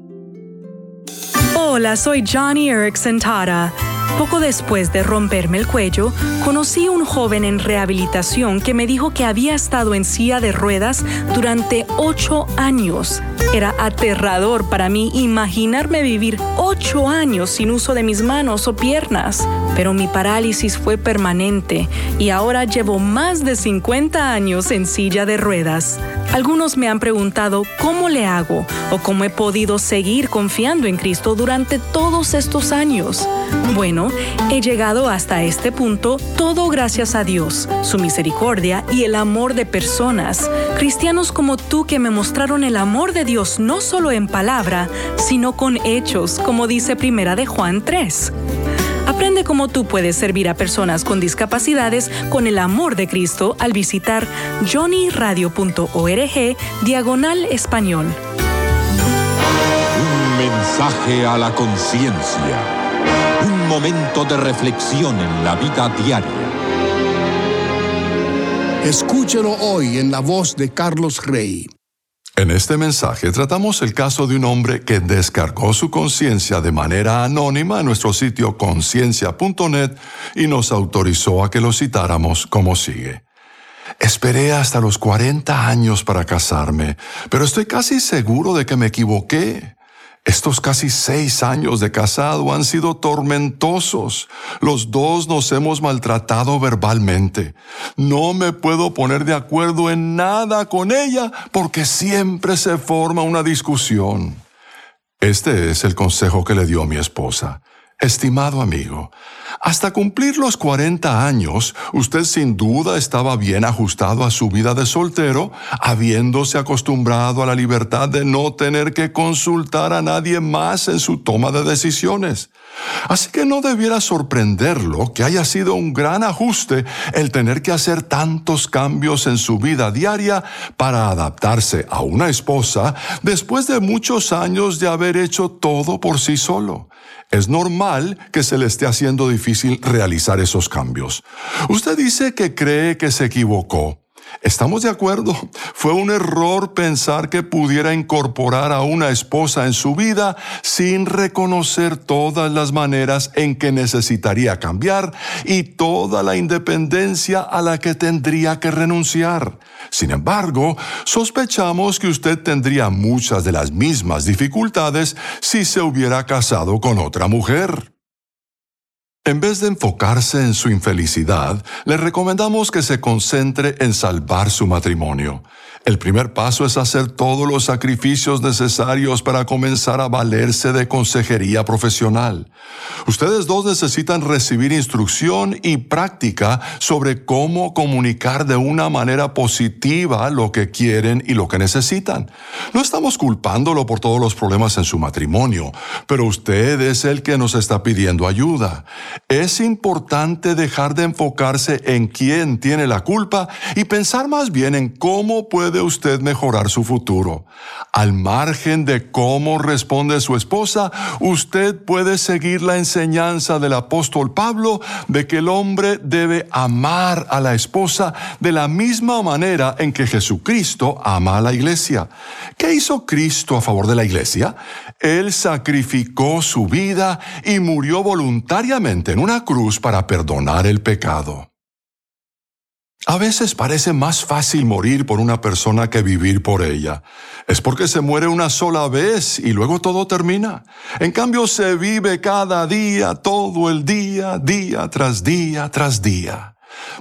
Hola, soy Johnny Erickson Tara. Poco después de romperme el cuello, conocí a un joven en rehabilitación que me dijo que había estado en silla de ruedas durante ocho años. Era aterrador para mí imaginarme vivir ocho años sin uso de mis manos o piernas, pero mi parálisis fue permanente y ahora llevo más de 50 años en silla de ruedas. Algunos me han preguntado cómo le hago o cómo he podido seguir confiando en Cristo durante todos estos años. Bueno, he llegado hasta este punto todo gracias a Dios, su misericordia y el amor de personas, cristianos como tú que me mostraron el amor de Dios no solo en palabra, sino con hechos, como dice Primera de Juan 3. Aprende cómo tú puedes servir a personas con discapacidades con el amor de Cristo al visitar johnnyradio.org diagonal español. Un mensaje a la conciencia. Un momento de reflexión en la vida diaria. Escúchelo hoy en la voz de Carlos Rey. En este mensaje tratamos el caso de un hombre que descargó su conciencia de manera anónima en nuestro sitio conciencia.net y nos autorizó a que lo citáramos como sigue. Esperé hasta los 40 años para casarme, pero estoy casi seguro de que me equivoqué. Estos casi seis años de casado han sido tormentosos. Los dos nos hemos maltratado verbalmente. No me puedo poner de acuerdo en nada con ella porque siempre se forma una discusión. Este es el consejo que le dio mi esposa. Estimado amigo, hasta cumplir los 40 años, usted sin duda estaba bien ajustado a su vida de soltero, habiéndose acostumbrado a la libertad de no tener que consultar a nadie más en su toma de decisiones. Así que no debiera sorprenderlo que haya sido un gran ajuste el tener que hacer tantos cambios en su vida diaria para adaptarse a una esposa después de muchos años de haber hecho todo por sí solo. Es normal que se le esté haciendo difícil realizar esos cambios. Usted dice que cree que se equivocó. Estamos de acuerdo. Fue un error pensar que pudiera incorporar a una esposa en su vida sin reconocer todas las maneras en que necesitaría cambiar y toda la independencia a la que tendría que renunciar. Sin embargo, sospechamos que usted tendría muchas de las mismas dificultades si se hubiera casado con otra mujer. En vez de enfocarse en su infelicidad, le recomendamos que se concentre en salvar su matrimonio. El primer paso es hacer todos los sacrificios necesarios para comenzar a valerse de consejería profesional. Ustedes dos necesitan recibir instrucción y práctica sobre cómo comunicar de una manera positiva lo que quieren y lo que necesitan. No estamos culpándolo por todos los problemas en su matrimonio, pero usted es el que nos está pidiendo ayuda. Es importante dejar de enfocarse en quién tiene la culpa y pensar más bien en cómo puede puede usted mejorar su futuro. Al margen de cómo responde su esposa, usted puede seguir la enseñanza del apóstol Pablo de que el hombre debe amar a la esposa de la misma manera en que Jesucristo ama a la iglesia. ¿Qué hizo Cristo a favor de la iglesia? Él sacrificó su vida y murió voluntariamente en una cruz para perdonar el pecado. A veces parece más fácil morir por una persona que vivir por ella. Es porque se muere una sola vez y luego todo termina. En cambio se vive cada día, todo el día, día tras día tras día.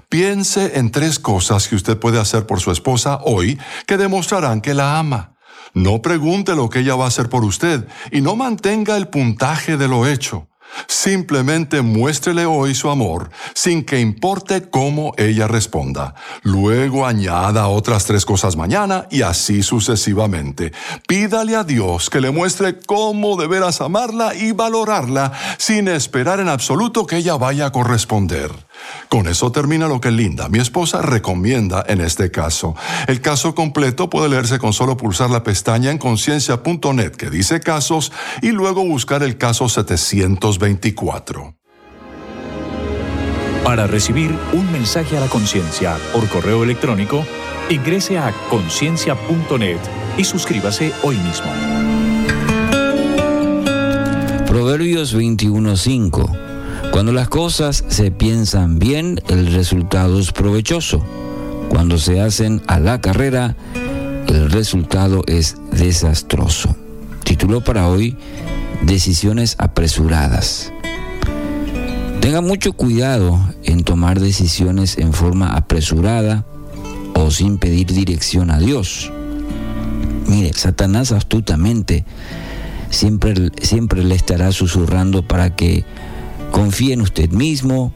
Piense en tres cosas que usted puede hacer por su esposa hoy que demostrarán que la ama. No pregunte lo que ella va a hacer por usted y no mantenga el puntaje de lo hecho. Simplemente muéstrele hoy su amor sin que importe cómo ella responda. Luego añada otras tres cosas mañana y así sucesivamente. Pídale a Dios que le muestre cómo deberás amarla y valorarla sin esperar en absoluto que ella vaya a corresponder. Con eso termina lo que Linda, mi esposa, recomienda en este caso. El caso completo puede leerse con solo pulsar la pestaña en conciencia.net que dice casos y luego buscar el caso 724. Para recibir un mensaje a la conciencia por correo electrónico, ingrese a conciencia.net y suscríbase hoy mismo. Proverbios 21:5 cuando las cosas se piensan bien, el resultado es provechoso. Cuando se hacen a la carrera, el resultado es desastroso. Título para hoy, Decisiones apresuradas. Tenga mucho cuidado en tomar decisiones en forma apresurada o sin pedir dirección a Dios. Mire, Satanás astutamente siempre, siempre le estará susurrando para que confía en usted mismo,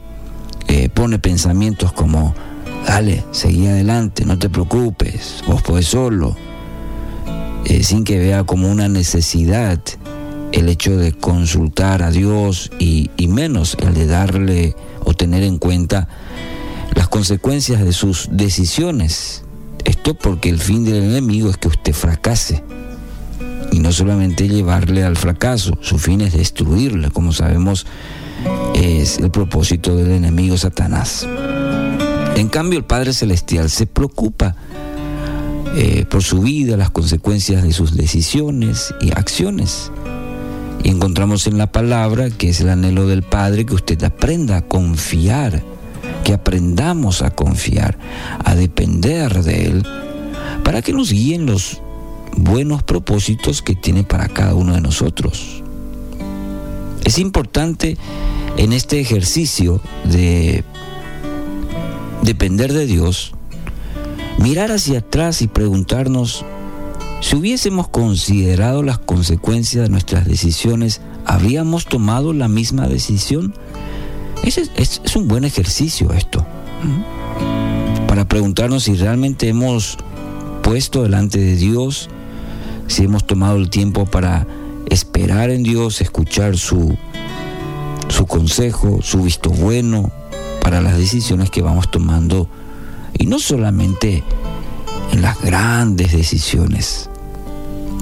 eh, pone pensamientos como, dale, seguí adelante, no te preocupes, vos podés solo, eh, sin que vea como una necesidad el hecho de consultar a Dios y, y menos el de darle o tener en cuenta las consecuencias de sus decisiones. Esto porque el fin del enemigo es que usted fracase y no solamente llevarle al fracaso, su fin es destruirle, como sabemos es el propósito del enemigo Satanás. En cambio, el Padre Celestial se preocupa eh, por su vida, las consecuencias de sus decisiones y acciones. Y encontramos en la palabra, que es el anhelo del Padre, que usted aprenda a confiar, que aprendamos a confiar, a depender de Él, para que nos guíen los buenos propósitos que tiene para cada uno de nosotros. Es importante en este ejercicio de depender de Dios, mirar hacia atrás y preguntarnos si hubiésemos considerado las consecuencias de nuestras decisiones, ¿habríamos tomado la misma decisión? Es, es, un buen ejercicio esto, para preguntarnos si realmente hemos puesto delante de Dios, si hemos tomado el tiempo para esperar en Dios, escuchar su su consejo, su visto bueno para las decisiones que vamos tomando y no solamente en las grandes decisiones,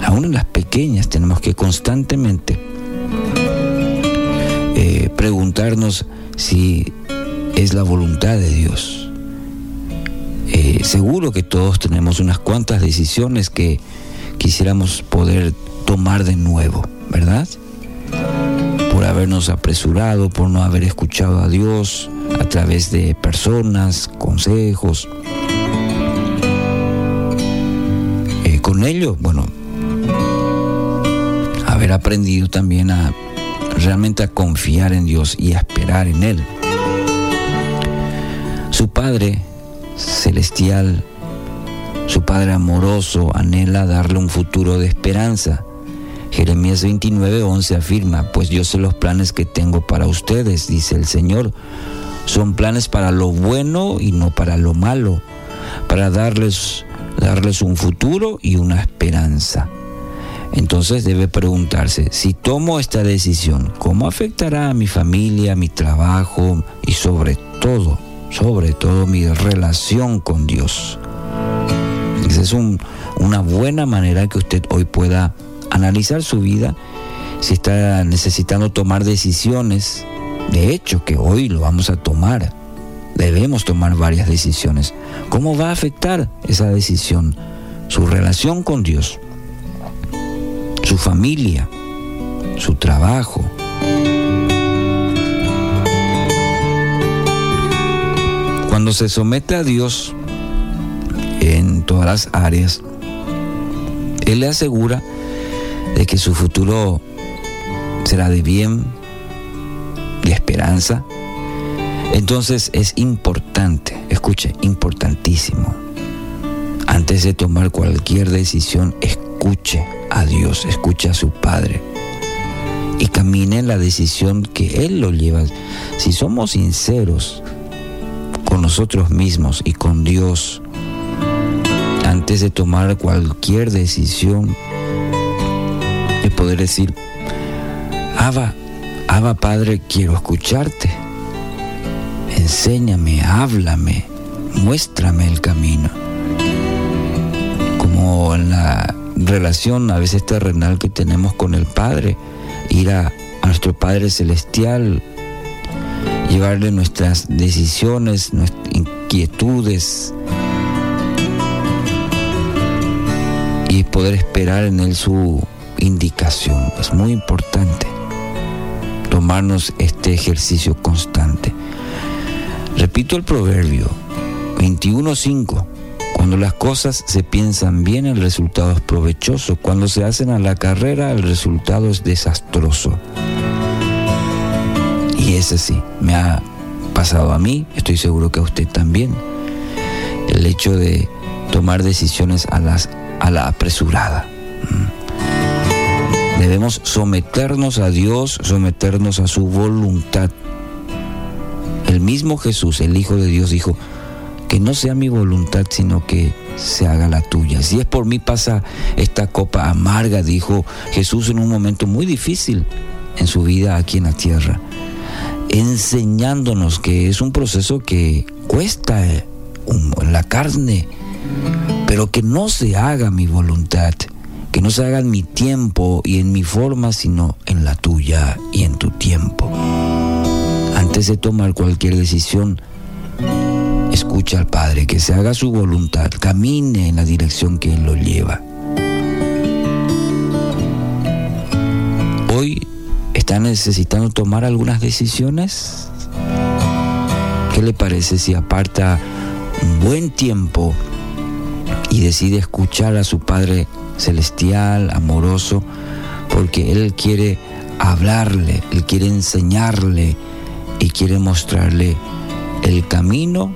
aún en las pequeñas tenemos que constantemente eh, preguntarnos si es la voluntad de Dios. Eh, seguro que todos tenemos unas cuantas decisiones que quisiéramos poder tomar de nuevo, ¿verdad? por habernos apresurado, por no haber escuchado a Dios a través de personas, consejos. Eh, con ello, bueno, haber aprendido también a realmente a confiar en Dios y a esperar en Él. Su Padre celestial, su Padre amoroso, anhela darle un futuro de esperanza Jeremías 29, 11 afirma, pues yo sé los planes que tengo para ustedes, dice el Señor. Son planes para lo bueno y no para lo malo, para darles, darles un futuro y una esperanza. Entonces debe preguntarse, si tomo esta decisión, ¿cómo afectará a mi familia, mi trabajo y sobre todo, sobre todo mi relación con Dios? Esa es una buena manera que usted hoy pueda analizar su vida, si está necesitando tomar decisiones. De hecho, que hoy lo vamos a tomar. Debemos tomar varias decisiones. ¿Cómo va a afectar esa decisión su relación con Dios, su familia, su trabajo? Cuando se somete a Dios en todas las áreas, Él le asegura de que su futuro será de bien, de esperanza. Entonces es importante, escuche, importantísimo. Antes de tomar cualquier decisión, escuche a Dios, escuche a su Padre y camine en la decisión que Él lo lleva. Si somos sinceros con nosotros mismos y con Dios, antes de tomar cualquier decisión, de poder decir, Abba, Abba Padre, quiero escucharte. Enséñame, háblame, muéstrame el camino. Como en la relación a veces terrenal que tenemos con el Padre, ir a, a nuestro Padre Celestial, llevarle nuestras decisiones, nuestras inquietudes y poder esperar en Él su indicación. Es muy importante tomarnos este ejercicio constante. Repito el proverbio 21.5. Cuando las cosas se piensan bien, el resultado es provechoso. Cuando se hacen a la carrera, el resultado es desastroso. Y ese sí, me ha pasado a mí, estoy seguro que a usted también. El hecho de tomar decisiones a, las, a la apresurada. Debemos someternos a Dios, someternos a su voluntad. El mismo Jesús, el Hijo de Dios, dijo, que no sea mi voluntad, sino que se haga la tuya. Si es por mí pasa esta copa amarga, dijo Jesús en un momento muy difícil en su vida aquí en la tierra, enseñándonos que es un proceso que cuesta en la carne, pero que no se haga mi voluntad, que no se haga en mi tiempo y en mi forma, sino en la tuya y en tu tiempo. Antes de tomar cualquier decisión, escucha al Padre, que se haga su voluntad, camine en la dirección que Él lo lleva. Hoy está necesitando tomar algunas decisiones. ¿Qué le parece si aparta un buen tiempo y decide escuchar a su Padre celestial, amoroso, porque Él quiere hablarle, Él quiere enseñarle y quiere mostrarle el camino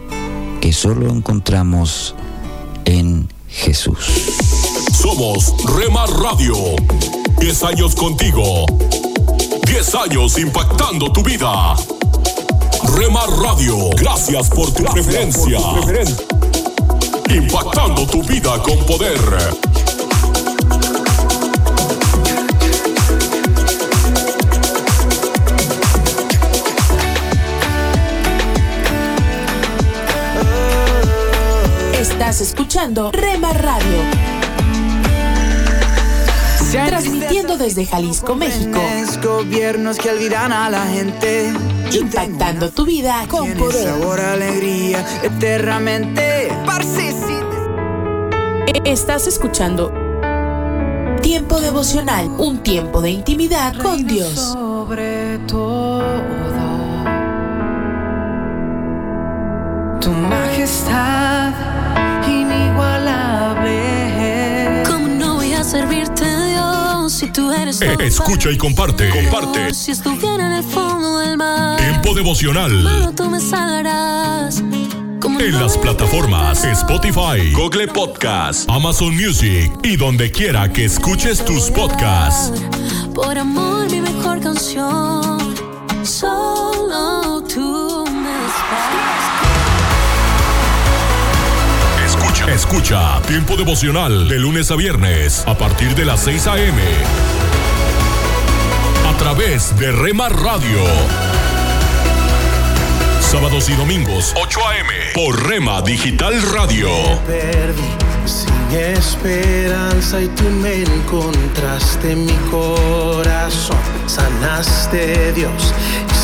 que solo encontramos en Jesús. Somos Remar Radio. 10 años contigo. 10 años impactando tu vida. Remar Radio, gracias por tu preferencia. Impactando tu vida con poder. Estás escuchando Rema Radio. Transmitiendo desde Jalisco, México. Gobiernos que olvidan a la gente. Impactando tu vida con poder. Sabor, alegría, eternamente. Estás escuchando Tiempo devocional, un tiempo de intimidad con Dios. Sobre todo, tu majestad inigualable. ¿Cómo no voy a servirte, Dios, si tú eres todo Escucha y comparte. Comparte. Si estuviera en el fondo del mar, Tiempo devocional. mano, tú me salvarás. ¿Cómo En las plataformas Spotify, Google Podcast, Amazon Music y donde quiera que escuches tus podcasts. Por amor, mi mejor canción. Solo tú me Escucha. Escucha Tiempo devocional de lunes a viernes a partir de las 6 a.m. A través de Rema Radio. Sábados y domingos 8 a.m. por Rema Digital Radio. Perdí, sigo mi esperanza y tú me encontraste en mi corazón. Sanaste Dios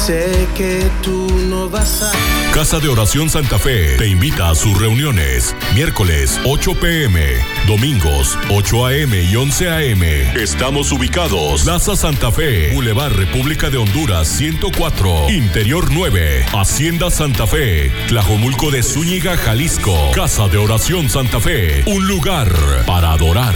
sé que tú no vas a... Casa de Oración Santa Fe te invita a sus reuniones. Miércoles 8 pm, domingos 8 am y 11 am. Estamos ubicados. Plaza Santa Fe, Boulevard República de Honduras 104, Interior 9, Hacienda Santa Fe, Tlajomulco de Zúñiga, Jalisco. Casa de Oración Santa Fe, un lugar para adorar.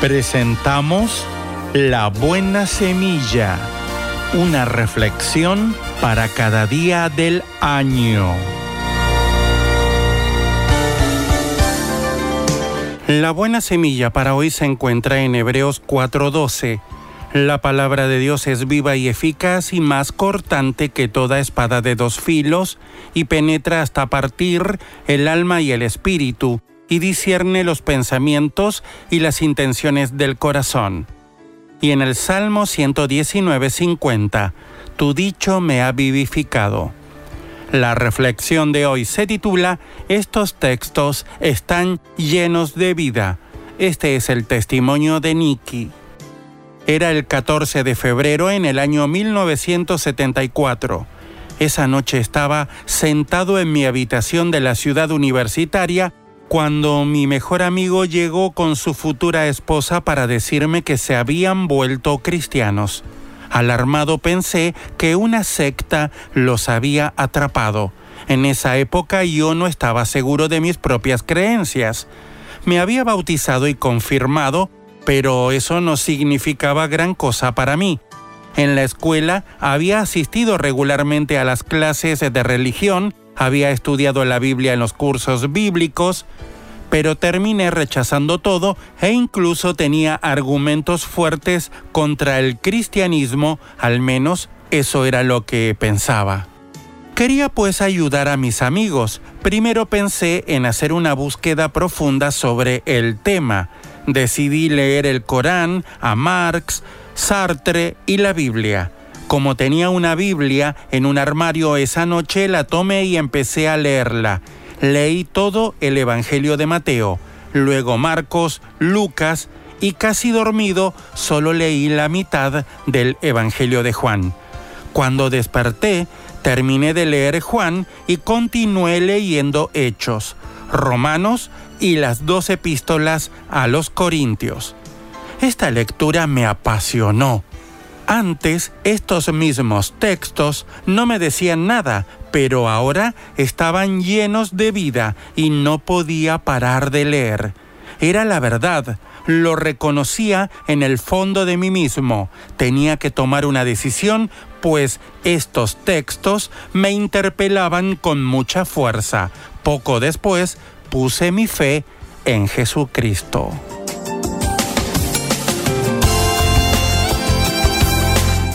Presentamos La Buena Semilla, una reflexión para cada día del año. La buena semilla para hoy se encuentra en Hebreos 4:12. La palabra de Dios es viva y eficaz y más cortante que toda espada de dos filos y penetra hasta partir el alma y el espíritu y discierne los pensamientos y las intenciones del corazón. Y en el Salmo 119.50, tu dicho me ha vivificado. La reflexión de hoy se titula Estos textos están llenos de vida. Este es el testimonio de Nicky. Era el 14 de febrero en el año 1974. Esa noche estaba sentado en mi habitación de la ciudad universitaria cuando mi mejor amigo llegó con su futura esposa para decirme que se habían vuelto cristianos. Alarmado pensé que una secta los había atrapado. En esa época yo no estaba seguro de mis propias creencias. Me había bautizado y confirmado, pero eso no significaba gran cosa para mí. En la escuela había asistido regularmente a las clases de religión había estudiado la Biblia en los cursos bíblicos, pero terminé rechazando todo e incluso tenía argumentos fuertes contra el cristianismo, al menos eso era lo que pensaba. Quería pues ayudar a mis amigos. Primero pensé en hacer una búsqueda profunda sobre el tema. Decidí leer el Corán, a Marx, Sartre y la Biblia. Como tenía una Biblia en un armario esa noche, la tomé y empecé a leerla. Leí todo el Evangelio de Mateo, luego Marcos, Lucas y casi dormido solo leí la mitad del Evangelio de Juan. Cuando desperté, terminé de leer Juan y continué leyendo Hechos, Romanos y las dos epístolas a los Corintios. Esta lectura me apasionó antes estos mismos textos no me decían nada, pero ahora estaban llenos de vida y no podía parar de leer. Era la verdad, lo reconocía en el fondo de mí mismo. Tenía que tomar una decisión, pues estos textos me interpelaban con mucha fuerza. Poco después puse mi fe en Jesucristo.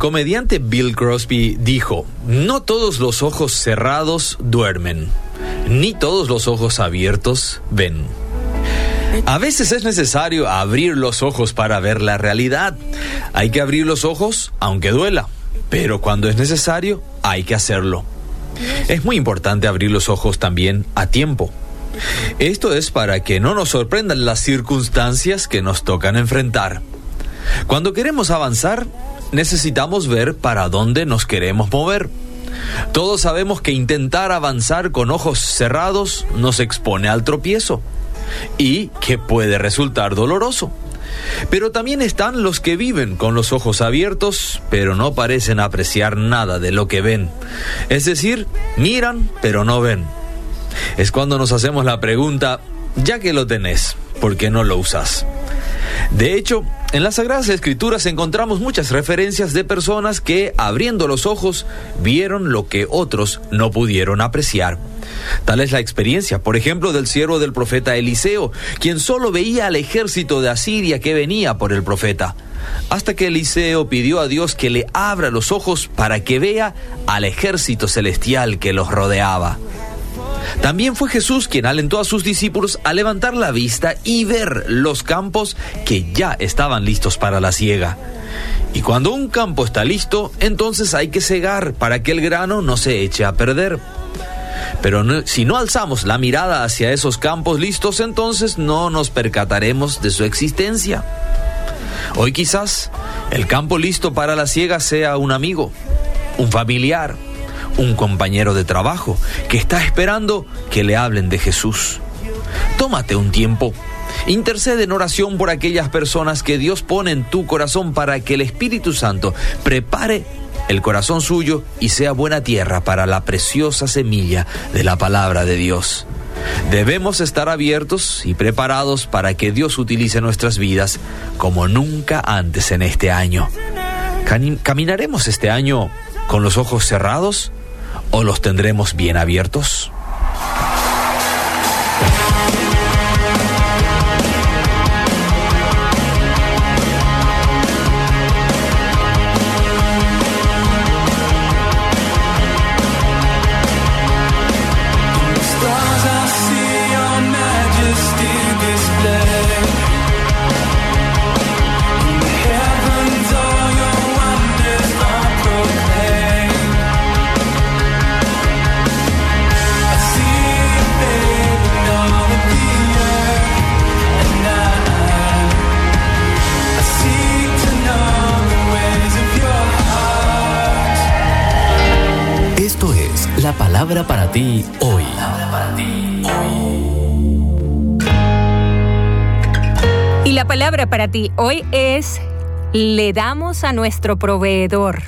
comediante Bill Crosby dijo, no todos los ojos cerrados duermen, ni todos los ojos abiertos ven. A veces es necesario abrir los ojos para ver la realidad. Hay que abrir los ojos aunque duela, pero cuando es necesario hay que hacerlo. Es muy importante abrir los ojos también a tiempo. Esto es para que no nos sorprendan las circunstancias que nos tocan enfrentar. Cuando queremos avanzar, necesitamos ver para dónde nos queremos mover. Todos sabemos que intentar avanzar con ojos cerrados nos expone al tropiezo y que puede resultar doloroso. Pero también están los que viven con los ojos abiertos, pero no parecen apreciar nada de lo que ven. Es decir, miran, pero no ven. Es cuando nos hacemos la pregunta, ya que lo tenés, ¿por qué no lo usas? De hecho, en las Sagradas Escrituras encontramos muchas referencias de personas que, abriendo los ojos, vieron lo que otros no pudieron apreciar. Tal es la experiencia, por ejemplo, del siervo del profeta Eliseo, quien solo veía al ejército de Asiria que venía por el profeta, hasta que Eliseo pidió a Dios que le abra los ojos para que vea al ejército celestial que los rodeaba. También fue Jesús quien alentó a sus discípulos a levantar la vista y ver los campos que ya estaban listos para la siega. Y cuando un campo está listo, entonces hay que cegar para que el grano no se eche a perder. Pero si no alzamos la mirada hacia esos campos listos, entonces no nos percataremos de su existencia. Hoy quizás el campo listo para la siega sea un amigo, un familiar, un compañero de trabajo que está esperando que le hablen de Jesús. Tómate un tiempo. Intercede en oración por aquellas personas que Dios pone en tu corazón para que el Espíritu Santo prepare el corazón suyo y sea buena tierra para la preciosa semilla de la palabra de Dios. Debemos estar abiertos y preparados para que Dios utilice nuestras vidas como nunca antes en este año. ¿Caminaremos este año con los ojos cerrados o los tendremos bien abiertos? Palabra para ti hoy. Y la palabra para ti hoy es Le damos a nuestro proveedor.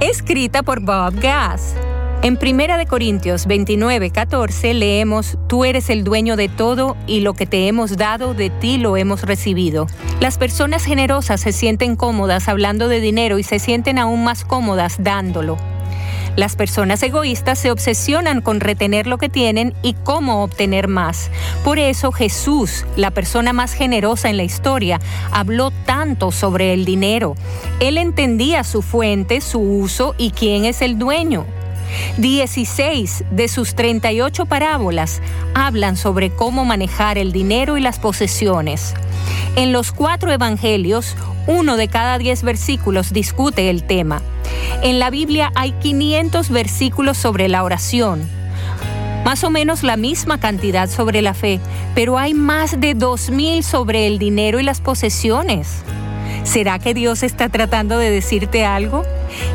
Escrita por Bob Gass. En 1 Corintios 29, 14 leemos, Tú eres el dueño de todo y lo que te hemos dado de ti lo hemos recibido. Las personas generosas se sienten cómodas hablando de dinero y se sienten aún más cómodas dándolo. Las personas egoístas se obsesionan con retener lo que tienen y cómo obtener más. Por eso Jesús, la persona más generosa en la historia, habló tanto sobre el dinero. Él entendía su fuente, su uso y quién es el dueño. 16 de sus 38 parábolas hablan sobre cómo manejar el dinero y las posesiones. En los cuatro evangelios, uno de cada diez versículos discute el tema. En la Biblia hay 500 versículos sobre la oración, más o menos la misma cantidad sobre la fe, pero hay más de 2.000 sobre el dinero y las posesiones. ¿Será que Dios está tratando de decirte algo?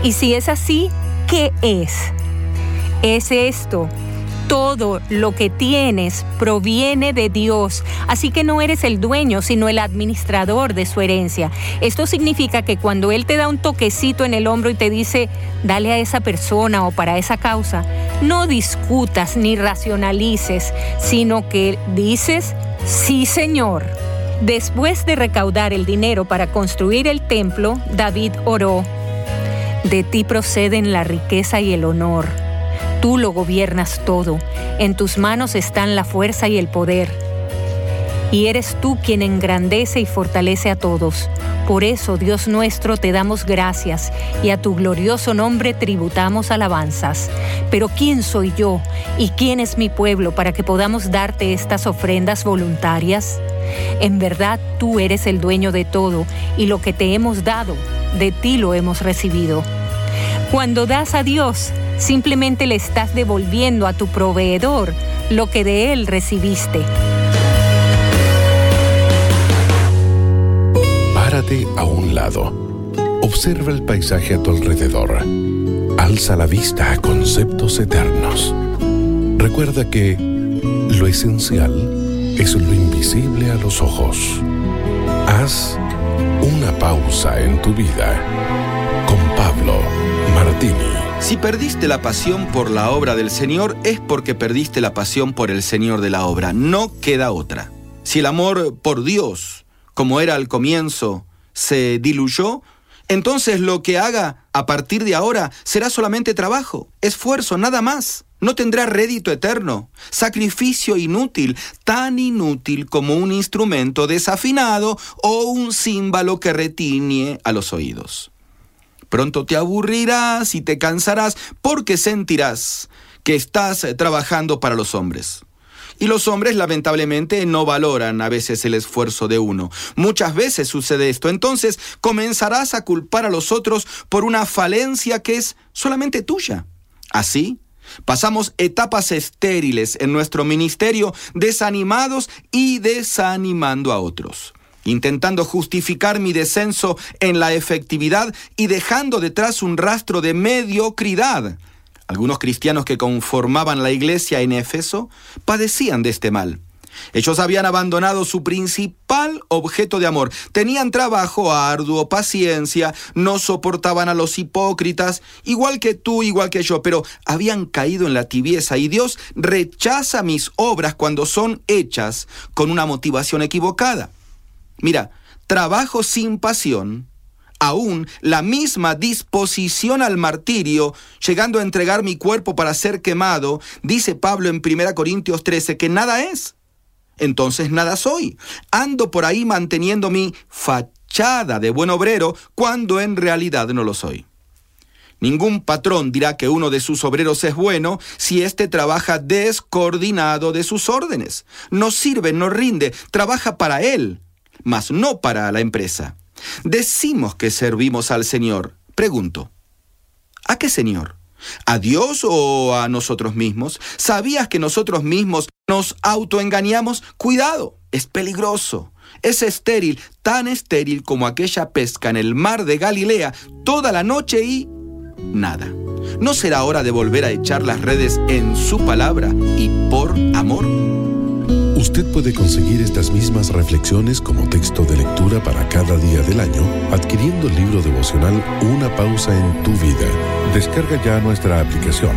Y si es así, ¿qué es? Es esto todo lo que tienes proviene de Dios, así que no eres el dueño, sino el administrador de su herencia. Esto significa que cuando Él te da un toquecito en el hombro y te dice, dale a esa persona o para esa causa, no discutas ni racionalices, sino que dices, sí Señor. Después de recaudar el dinero para construir el templo, David oró, de ti proceden la riqueza y el honor Tú lo gobiernas todo. En tus manos están la fuerza y el poder. y eres tú quien engrandece y fortalece a todos. Por eso, Dios nuestro, te damos gracias y a tu glorioso nombre tributamos alabanzas. Pero ¿quién soy yo y quién es mi pueblo para que podamos darte estas ofrendas voluntarias? En verdad, tú eres el dueño de todo y lo que te hemos dado, de ti lo hemos recibido. Cuando das a Dios, simplemente le estás devolviendo a tu proveedor lo que de él recibiste. Párate a un lado. Observa el paisaje a tu alrededor. Alza la vista a conceptos eternos. Recuerda que lo esencial es lo invisible a los ojos. Haz una pausa en tu vida con Pablo Martini. Si perdiste la pasión por la obra del Señor es porque perdiste la pasión por el Señor de la obra. No queda otra. Si el amor por Dios, como era al comienzo, se diluyó, entonces lo que haga a partir de ahora será solamente trabajo, esfuerzo, nada más. No tendrá rédito eterno, sacrificio inútil, tan inútil como un instrumento desafinado o un címbalo que retiñe a los oídos. Pronto te aburrirás y te cansarás porque sentirás que estás trabajando para los hombres. Y los hombres lamentablemente no valoran a veces el esfuerzo de uno. Muchas veces sucede esto. Entonces comenzarás a culpar a los otros por una falencia que es solamente tuya. Así, pasamos etapas estériles en nuestro ministerio, desanimados y desanimando a otros intentando justificar mi descenso en la efectividad y dejando detrás un rastro de mediocridad. Algunos cristianos que conformaban la iglesia en Éfeso padecían de este mal. Ellos habían abandonado su principal objeto de amor. Tenían trabajo arduo, paciencia, no soportaban a los hipócritas, igual que tú, igual que yo, pero habían caído en la tibieza y Dios rechaza mis obras cuando son hechas con una motivación equivocada. Mira, trabajo sin pasión, aún la misma disposición al martirio, llegando a entregar mi cuerpo para ser quemado, dice Pablo en 1 Corintios 13 que nada es. Entonces nada soy. Ando por ahí manteniendo mi fachada de buen obrero cuando en realidad no lo soy. Ningún patrón dirá que uno de sus obreros es bueno si éste trabaja descoordinado de sus órdenes. No sirve, no rinde, trabaja para él, mas no para la empresa. Decimos que servimos al Señor. Pregunto, ¿a qué Señor? ¿A Dios o a nosotros mismos? ¿Sabías que nosotros mismos nos autoengañamos? Cuidado, es peligroso. Es estéril, tan estéril como aquella pesca en el mar de Galilea toda la noche y nada. ¿No será hora de volver a echar las redes en su palabra y por amor? Usted puede conseguir estas mismas reflexiones como texto de lectura para cada día del año adquiriendo el libro devocional Una pausa en tu vida. Descarga ya nuestra aplicación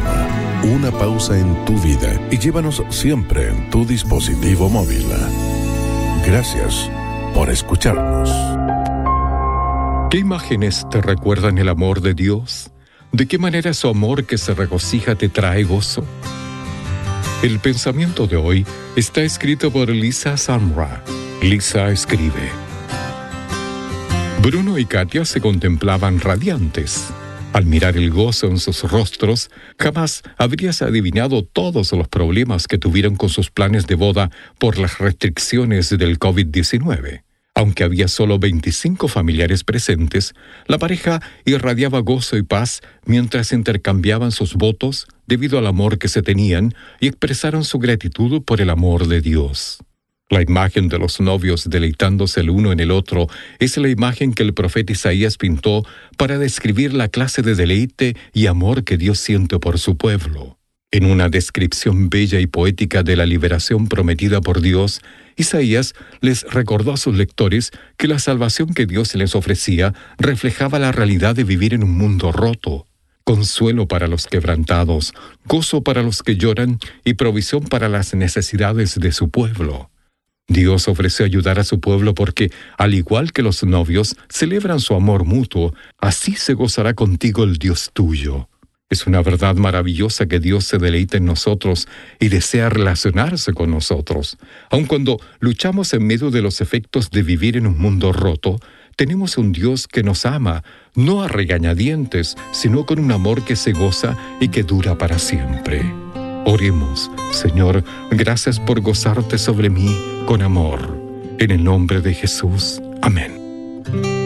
Una pausa en tu vida y llévanos siempre en tu dispositivo móvil. Gracias por escucharnos. ¿Qué imágenes te recuerdan el amor de Dios? ¿De qué manera su amor que se regocija te trae gozo? El pensamiento de hoy está escrito por Lisa Samra. Lisa escribe. Bruno y Katia se contemplaban radiantes. Al mirar el gozo en sus rostros, jamás habrías adivinado todos los problemas que tuvieron con sus planes de boda por las restricciones del COVID-19. Aunque había solo 25 familiares presentes, la pareja irradiaba gozo y paz mientras intercambiaban sus votos debido al amor que se tenían y expresaron su gratitud por el amor de Dios. La imagen de los novios deleitándose el uno en el otro es la imagen que el profeta Isaías pintó para describir la clase de deleite y amor que Dios siente por su pueblo. En una descripción bella y poética de la liberación prometida por Dios, Isaías les recordó a sus lectores que la salvación que Dios les ofrecía reflejaba la realidad de vivir en un mundo roto, consuelo para los quebrantados, gozo para los que lloran y provisión para las necesidades de su pueblo. Dios ofreció ayudar a su pueblo porque, al igual que los novios celebran su amor mutuo, así se gozará contigo el Dios tuyo. Es una verdad maravillosa que Dios se deleita en nosotros y desea relacionarse con nosotros. Aun cuando luchamos en medio de los efectos de vivir en un mundo roto, tenemos un Dios que nos ama, no a regañadientes, sino con un amor que se goza y que dura para siempre. Oremos, Señor, gracias por gozarte sobre mí con amor. En el nombre de Jesús. Amén.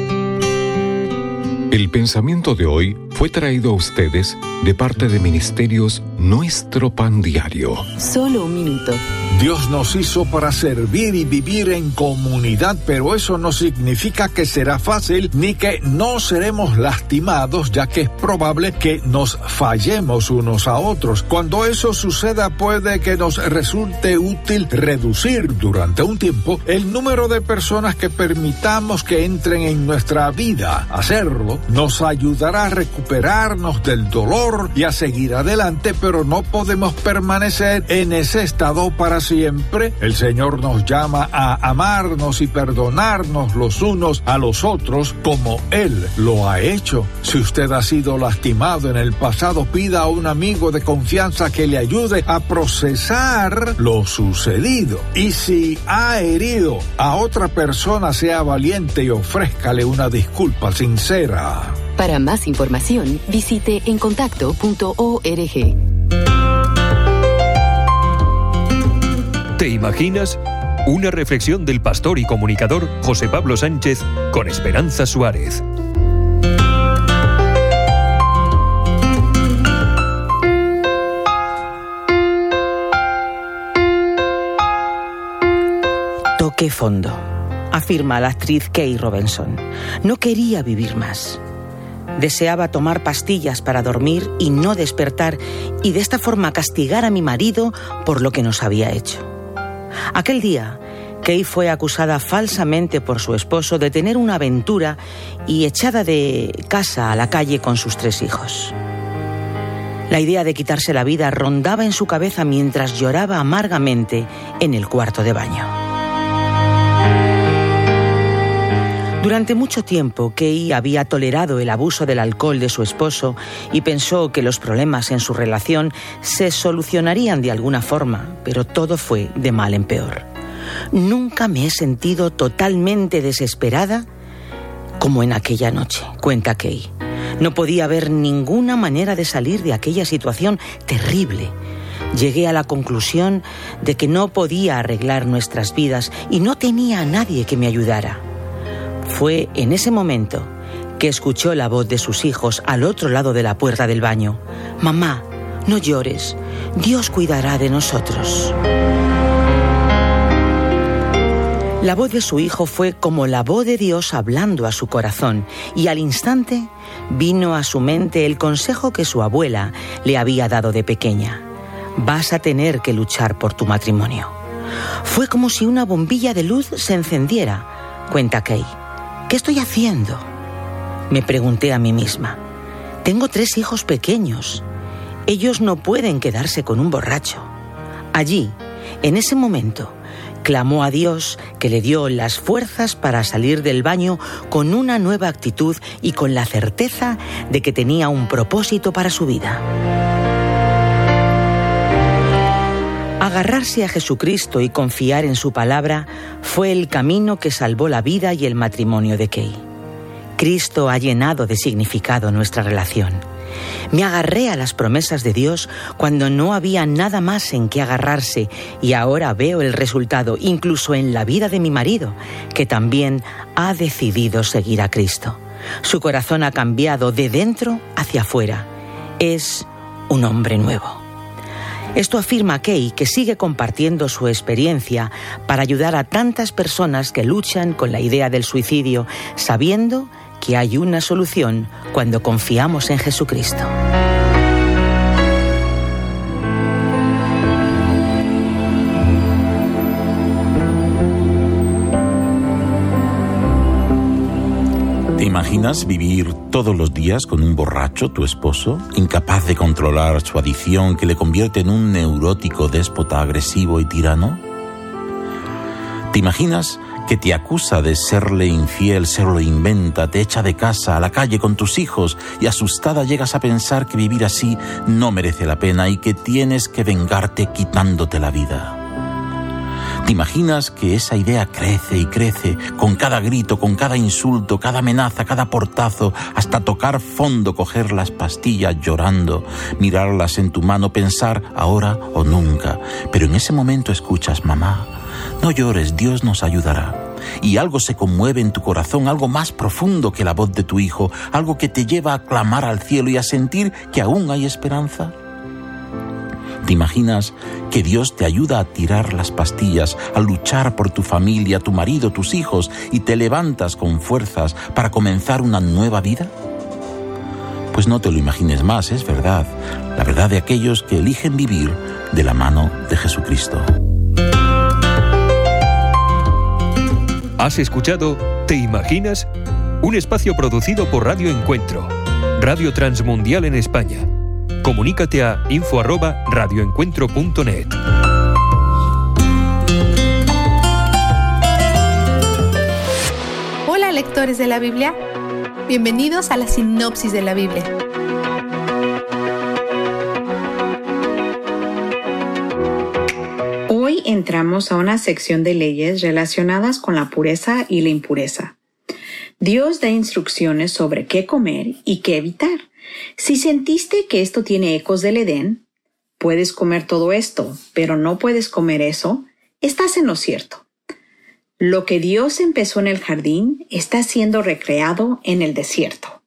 El pensamiento de hoy fue traído a ustedes de parte de Ministerios Nuestro Pan Diario. Solo un minuto. Dios nos hizo para servir y vivir en comunidad, pero eso no significa que será fácil ni que no seremos lastimados, ya que es probable que nos fallemos unos a otros. Cuando eso suceda puede que nos resulte útil reducir durante un tiempo el número de personas que permitamos que entren en nuestra vida. Hacerlo nos ayudará a recuperarnos del dolor y a seguir adelante, pero no podemos permanecer en ese estado para siempre. El Señor nos llama a amarnos y perdonarnos los unos a los otros como Él lo ha hecho. Si usted ha sido lastimado en el pasado, pida a un amigo de confianza que le ayude a procesar lo sucedido. Y si ha herido a otra persona, sea valiente y ofrézcale una disculpa sincera. Para más información, visite encontacto.org. ¿Te imaginas? Una reflexión del pastor y comunicador José Pablo Sánchez con Esperanza Suárez. Toqué fondo, afirma la actriz Kay Robinson. No quería vivir más. Deseaba tomar pastillas para dormir y no despertar y de esta forma castigar a mi marido por lo que nos había hecho. Aquel día, Kay fue acusada falsamente por su esposo de tener una aventura y echada de casa a la calle con sus tres hijos. La idea de quitarse la vida rondaba en su cabeza mientras lloraba amargamente en el cuarto de baño. Durante mucho tiempo, Kay había tolerado el abuso del alcohol de su esposo y pensó que los problemas en su relación se solucionarían de alguna forma, pero todo fue de mal en peor. Nunca me he sentido totalmente desesperada como en aquella noche, cuenta Kay. No podía haber ninguna manera de salir de aquella situación terrible. Llegué a la conclusión de que no podía arreglar nuestras vidas y no tenía a nadie que me ayudara. Fue en ese momento que escuchó la voz de sus hijos al otro lado de la puerta del baño. Mamá, no llores, Dios cuidará de nosotros. La voz de su hijo fue como la voz de Dios hablando a su corazón y al instante vino a su mente el consejo que su abuela le había dado de pequeña. Vas a tener que luchar por tu matrimonio. Fue como si una bombilla de luz se encendiera, cuenta Kay. ¿Qué estoy haciendo? Me pregunté a mí misma. Tengo tres hijos pequeños. Ellos no pueden quedarse con un borracho. Allí, en ese momento, clamó a Dios que le dio las fuerzas para salir del baño con una nueva actitud y con la certeza de que tenía un propósito para su vida. Agarrarse a Jesucristo y confiar en su palabra fue el camino que salvó la vida y el matrimonio de Kay. Cristo ha llenado de significado nuestra relación. Me agarré a las promesas de Dios cuando no había nada más en que agarrarse y ahora veo el resultado incluso en la vida de mi marido, que también ha decidido seguir a Cristo. Su corazón ha cambiado de dentro hacia afuera. Es un hombre nuevo. Esto afirma Kay, que sigue compartiendo su experiencia para ayudar a tantas personas que luchan con la idea del suicidio, sabiendo que hay una solución cuando confiamos en Jesucristo. Imaginas vivir todos los días con un borracho, tu esposo, incapaz de controlar su adicción que le convierte en un neurótico déspota agresivo y tirano? ¿Te imaginas que te acusa de serle infiel, se lo inventa, te echa de casa, a la calle con tus hijos y asustada llegas a pensar que vivir así no merece la pena y que tienes que vengarte quitándote la vida. ¿Te imaginas que esa idea crece y crece con cada grito, con cada insulto, cada amenaza, cada portazo, hasta tocar fondo, coger las pastillas llorando, mirarlas en tu mano, pensar ahora o nunca? Pero en ese momento escuchas, mamá, no llores, Dios nos ayudará. Y algo se conmueve en tu corazón, algo más profundo que la voz de tu hijo, algo que te lleva a clamar al cielo y a sentir que aún hay esperanza. ¿Te imaginas que Dios te ayuda a tirar las pastillas, a luchar por tu familia, tu marido, tus hijos y te levantas con fuerzas para comenzar una nueva vida? Pues no te lo imagines más, es verdad, la verdad de aquellos que eligen vivir de la mano de Jesucristo. Has escuchado ¿Te imaginas? Un espacio producido por Radio Encuentro, Radio Transmundial en España Comunícate a info@radioencuentro.net. Hola lectores de la Biblia, bienvenidos a la sinopsis de la Biblia. Hoy entramos a una sección de leyes relacionadas con la pureza y la impureza. Dios da instrucciones sobre qué comer y qué evitar. Si sentiste que esto tiene ecos del Edén, puedes comer todo esto, pero no puedes comer eso, estás en lo cierto. Lo que Dios empezó en el jardín está siendo recreado en el desierto.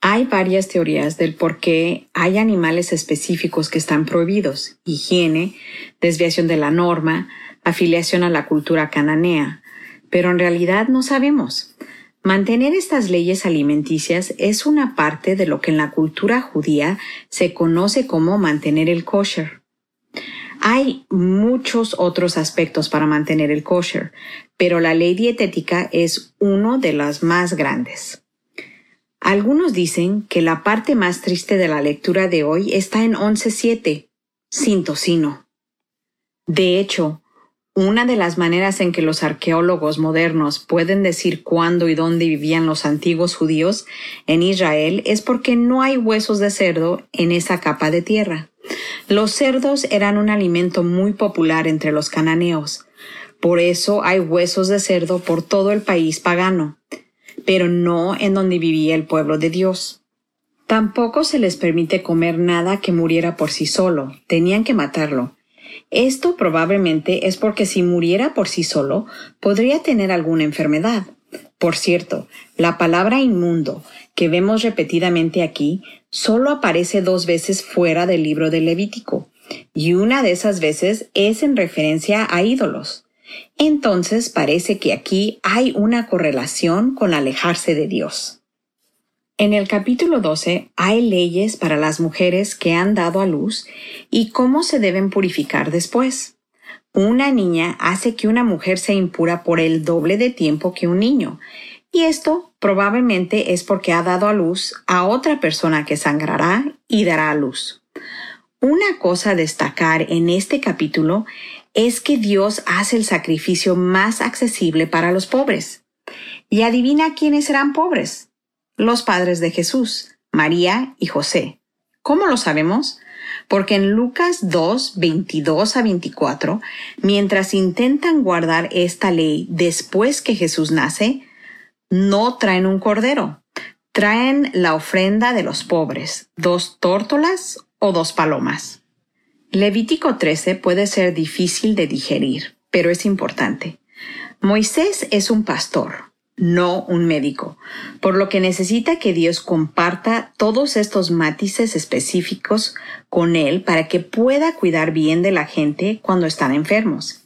Hay varias teorías del por qué hay animales específicos que están prohibidos, higiene, desviación de la norma, afiliación a la cultura cananea, pero en realidad no sabemos. Mantener estas leyes alimenticias es una parte de lo que en la cultura judía se conoce como mantener el kosher. Hay muchos otros aspectos para mantener el kosher, pero la ley dietética es uno de las más grandes. Algunos dicen que la parte más triste de la lectura de hoy está en 11.7, sin tocino. De hecho, una de las maneras en que los arqueólogos modernos pueden decir cuándo y dónde vivían los antiguos judíos en Israel es porque no hay huesos de cerdo en esa capa de tierra. Los cerdos eran un alimento muy popular entre los cananeos. Por eso hay huesos de cerdo por todo el país pagano, pero no en donde vivía el pueblo de Dios. Tampoco se les permite comer nada que muriera por sí solo, tenían que matarlo esto probablemente es porque si muriera por sí solo, podría tener alguna enfermedad. Por cierto, la palabra inmundo, que vemos repetidamente aquí, solo aparece dos veces fuera del libro de Levítico, y una de esas veces es en referencia a ídolos. Entonces parece que aquí hay una correlación con alejarse de Dios. En el capítulo 12 hay leyes para las mujeres que han dado a luz y cómo se deben purificar después. Una niña hace que una mujer sea impura por el doble de tiempo que un niño, y esto probablemente es porque ha dado a luz a otra persona que sangrará y dará a luz. Una cosa a destacar en este capítulo es que Dios hace el sacrificio más accesible para los pobres. Y adivina quiénes serán pobres los padres de Jesús, María y José. ¿Cómo lo sabemos? Porque en Lucas 2, 22 a 24, mientras intentan guardar esta ley después que Jesús nace, no traen un cordero, traen la ofrenda de los pobres, dos tórtolas o dos palomas. Levítico 13 puede ser difícil de digerir, pero es importante. Moisés es un pastor, no un médico, por lo que necesita que Dios comparta todos estos matices específicos con él para que pueda cuidar bien de la gente cuando están enfermos.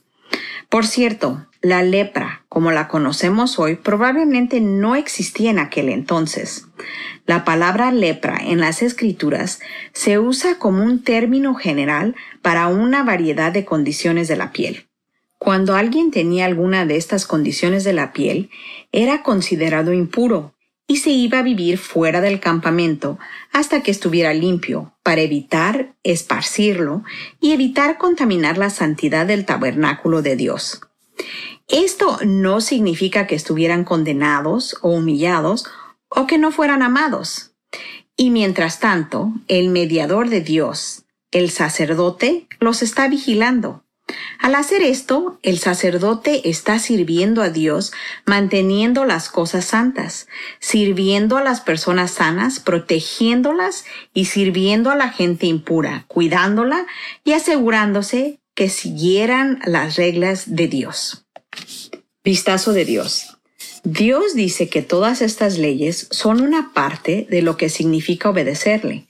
Por cierto, la lepra, como la conocemos hoy, probablemente no existía en aquel entonces. La palabra lepra en las escrituras se usa como un término general para una variedad de condiciones de la piel. Cuando alguien tenía alguna de estas condiciones de la piel, era considerado impuro y se iba a vivir fuera del campamento hasta que estuviera limpio, para evitar esparcirlo y evitar contaminar la santidad del tabernáculo de Dios. Esto no significa que estuvieran condenados o humillados o que no fueran amados. Y mientras tanto, el mediador de Dios, el sacerdote, los está vigilando. Al hacer esto, el sacerdote está sirviendo a Dios, manteniendo las cosas santas, sirviendo a las personas sanas, protegiéndolas y sirviendo a la gente impura, cuidándola y asegurándose que siguieran las reglas de Dios. Vistazo de Dios. Dios dice que todas estas leyes son una parte de lo que significa obedecerle.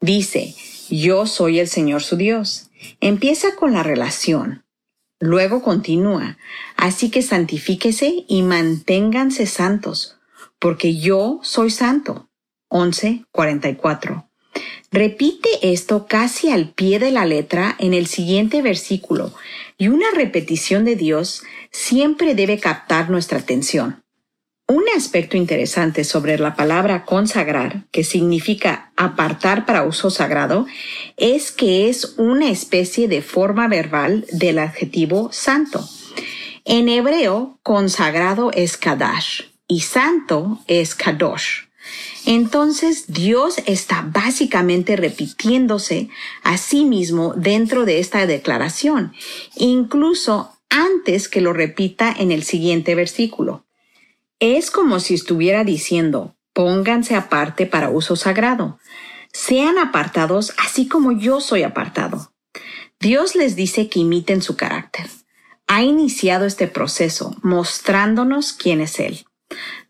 Dice, yo soy el Señor su Dios. Empieza con la relación. Luego continúa, así que santifíquese y manténganse santos, porque yo soy santo. 11.44. Repite esto casi al pie de la letra en el siguiente versículo y una repetición de Dios siempre debe captar nuestra atención. Un aspecto interesante sobre la palabra consagrar, que significa apartar para uso sagrado, es que es una especie de forma verbal del adjetivo santo. En hebreo, consagrado es kadash y santo es kadosh. Entonces Dios está básicamente repitiéndose a sí mismo dentro de esta declaración, incluso antes que lo repita en el siguiente versículo. Es como si estuviera diciendo, pónganse aparte para uso sagrado, sean apartados así como yo soy apartado. Dios les dice que imiten su carácter. Ha iniciado este proceso mostrándonos quién es Él.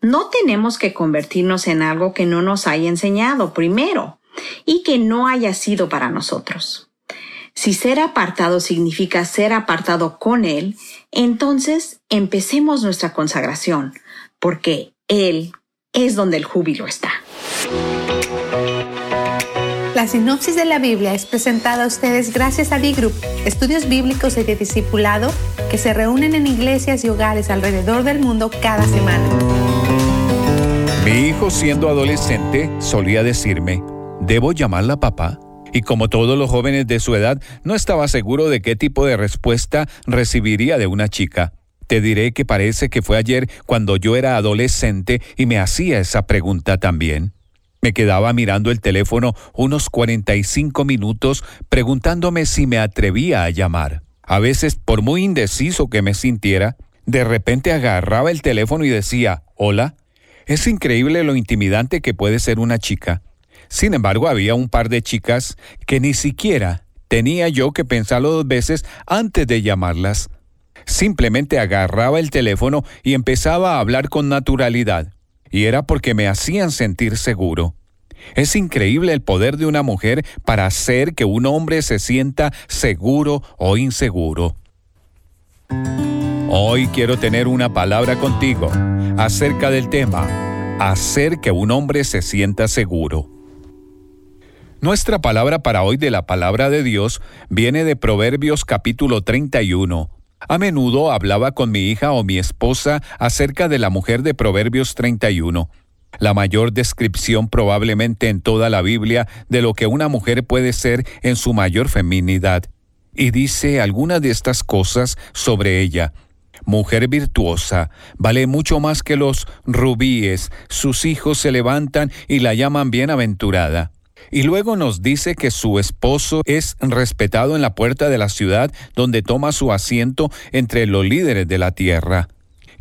No tenemos que convertirnos en algo que no nos haya enseñado primero y que no haya sido para nosotros. Si ser apartado significa ser apartado con Él, entonces empecemos nuestra consagración, porque Él es donde el júbilo está. La sinopsis de la Biblia es presentada a ustedes gracias a D-Group, estudios bíblicos y de discipulado que se reúnen en iglesias y hogares alrededor del mundo cada semana. Mi hijo siendo adolescente solía decirme, ¿debo llamarla papá? Y como todos los jóvenes de su edad, no estaba seguro de qué tipo de respuesta recibiría de una chica. Te diré que parece que fue ayer cuando yo era adolescente y me hacía esa pregunta también. Me quedaba mirando el teléfono unos 45 minutos preguntándome si me atrevía a llamar. A veces, por muy indeciso que me sintiera, de repente agarraba el teléfono y decía, hola. Es increíble lo intimidante que puede ser una chica. Sin embargo, había un par de chicas que ni siquiera tenía yo que pensarlo dos veces antes de llamarlas. Simplemente agarraba el teléfono y empezaba a hablar con naturalidad. Y era porque me hacían sentir seguro. Es increíble el poder de una mujer para hacer que un hombre se sienta seguro o inseguro. Hoy quiero tener una palabra contigo acerca del tema, hacer que un hombre se sienta seguro. Nuestra palabra para hoy de la palabra de Dios viene de Proverbios capítulo 31. A menudo hablaba con mi hija o mi esposa acerca de la mujer de Proverbios 31 la mayor descripción probablemente en toda la Biblia de lo que una mujer puede ser en su mayor feminidad. Y dice algunas de estas cosas sobre ella. Mujer virtuosa, vale mucho más que los rubíes, sus hijos se levantan y la llaman bienaventurada. Y luego nos dice que su esposo es respetado en la puerta de la ciudad donde toma su asiento entre los líderes de la tierra.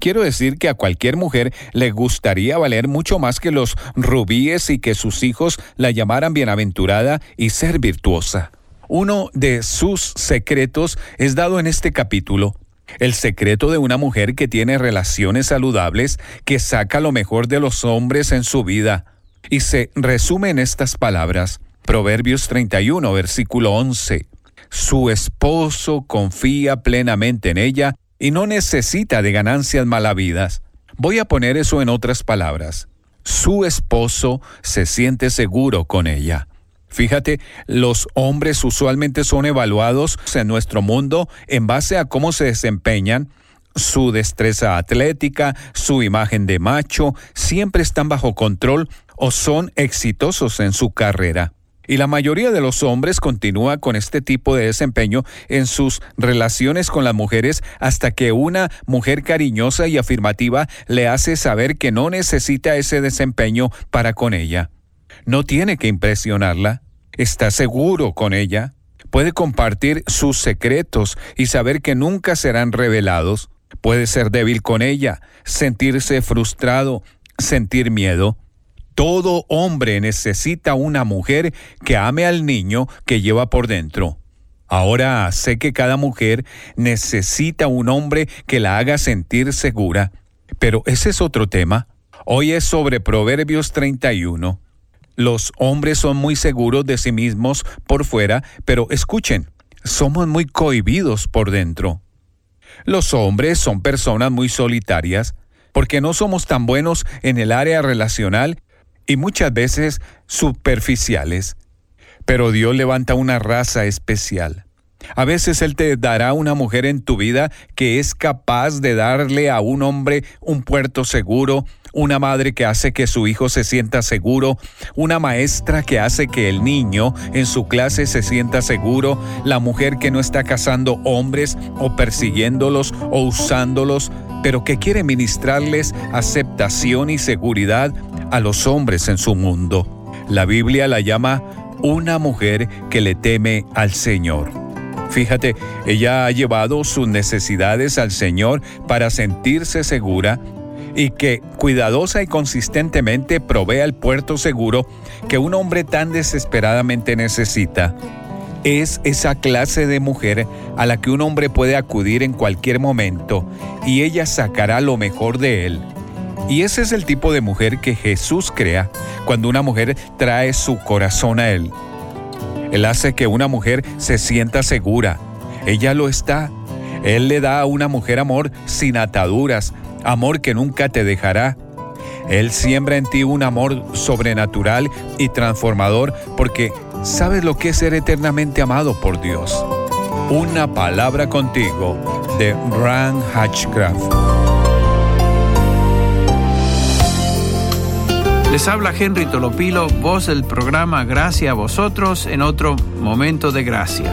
Quiero decir que a cualquier mujer le gustaría valer mucho más que los rubíes y que sus hijos la llamaran bienaventurada y ser virtuosa. Uno de sus secretos es dado en este capítulo. El secreto de una mujer que tiene relaciones saludables, que saca lo mejor de los hombres en su vida. Y se resume en estas palabras. Proverbios 31, versículo 11. Su esposo confía plenamente en ella y no necesita de ganancias malavidas. Voy a poner eso en otras palabras. Su esposo se siente seguro con ella. Fíjate, los hombres usualmente son evaluados en nuestro mundo en base a cómo se desempeñan, su destreza atlética, su imagen de macho, siempre están bajo control o son exitosos en su carrera. Y la mayoría de los hombres continúa con este tipo de desempeño en sus relaciones con las mujeres hasta que una mujer cariñosa y afirmativa le hace saber que no necesita ese desempeño para con ella. No tiene que impresionarla. Está seguro con ella. Puede compartir sus secretos y saber que nunca serán revelados. Puede ser débil con ella, sentirse frustrado, sentir miedo. Todo hombre necesita una mujer que ame al niño que lleva por dentro. Ahora sé que cada mujer necesita un hombre que la haga sentir segura, pero ese es otro tema. Hoy es sobre Proverbios 31. Los hombres son muy seguros de sí mismos por fuera, pero escuchen, somos muy cohibidos por dentro. Los hombres son personas muy solitarias porque no somos tan buenos en el área relacional y muchas veces superficiales. Pero Dios levanta una raza especial. A veces Él te dará una mujer en tu vida que es capaz de darle a un hombre un puerto seguro, una madre que hace que su hijo se sienta seguro, una maestra que hace que el niño en su clase se sienta seguro, la mujer que no está cazando hombres o persiguiéndolos o usándolos, pero que quiere ministrarles aceptación y seguridad a los hombres en su mundo. La Biblia la llama una mujer que le teme al Señor. Fíjate, ella ha llevado sus necesidades al Señor para sentirse segura y que cuidadosa y consistentemente provea el puerto seguro que un hombre tan desesperadamente necesita. Es esa clase de mujer a la que un hombre puede acudir en cualquier momento y ella sacará lo mejor de él. Y ese es el tipo de mujer que Jesús crea cuando una mujer trae su corazón a Él. Él hace que una mujer se sienta segura. Ella lo está. Él le da a una mujer amor sin ataduras, amor que nunca te dejará. Él siembra en ti un amor sobrenatural y transformador porque sabes lo que es ser eternamente amado por Dios. Una palabra contigo de Ran Hatchcraft. Les habla Henry Tolopilo, voz del programa Gracia a vosotros en otro momento de gracia.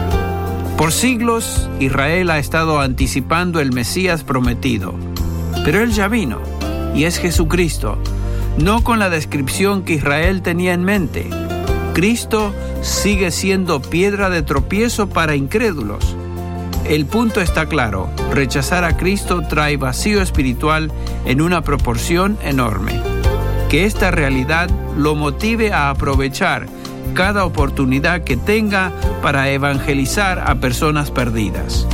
Por siglos Israel ha estado anticipando el Mesías prometido pero Él ya vino, y es Jesucristo, no con la descripción que Israel tenía en mente. Cristo sigue siendo piedra de tropiezo para incrédulos. El punto está claro, rechazar a Cristo trae vacío espiritual en una proporción enorme. Que esta realidad lo motive a aprovechar cada oportunidad que tenga para evangelizar a personas perdidas.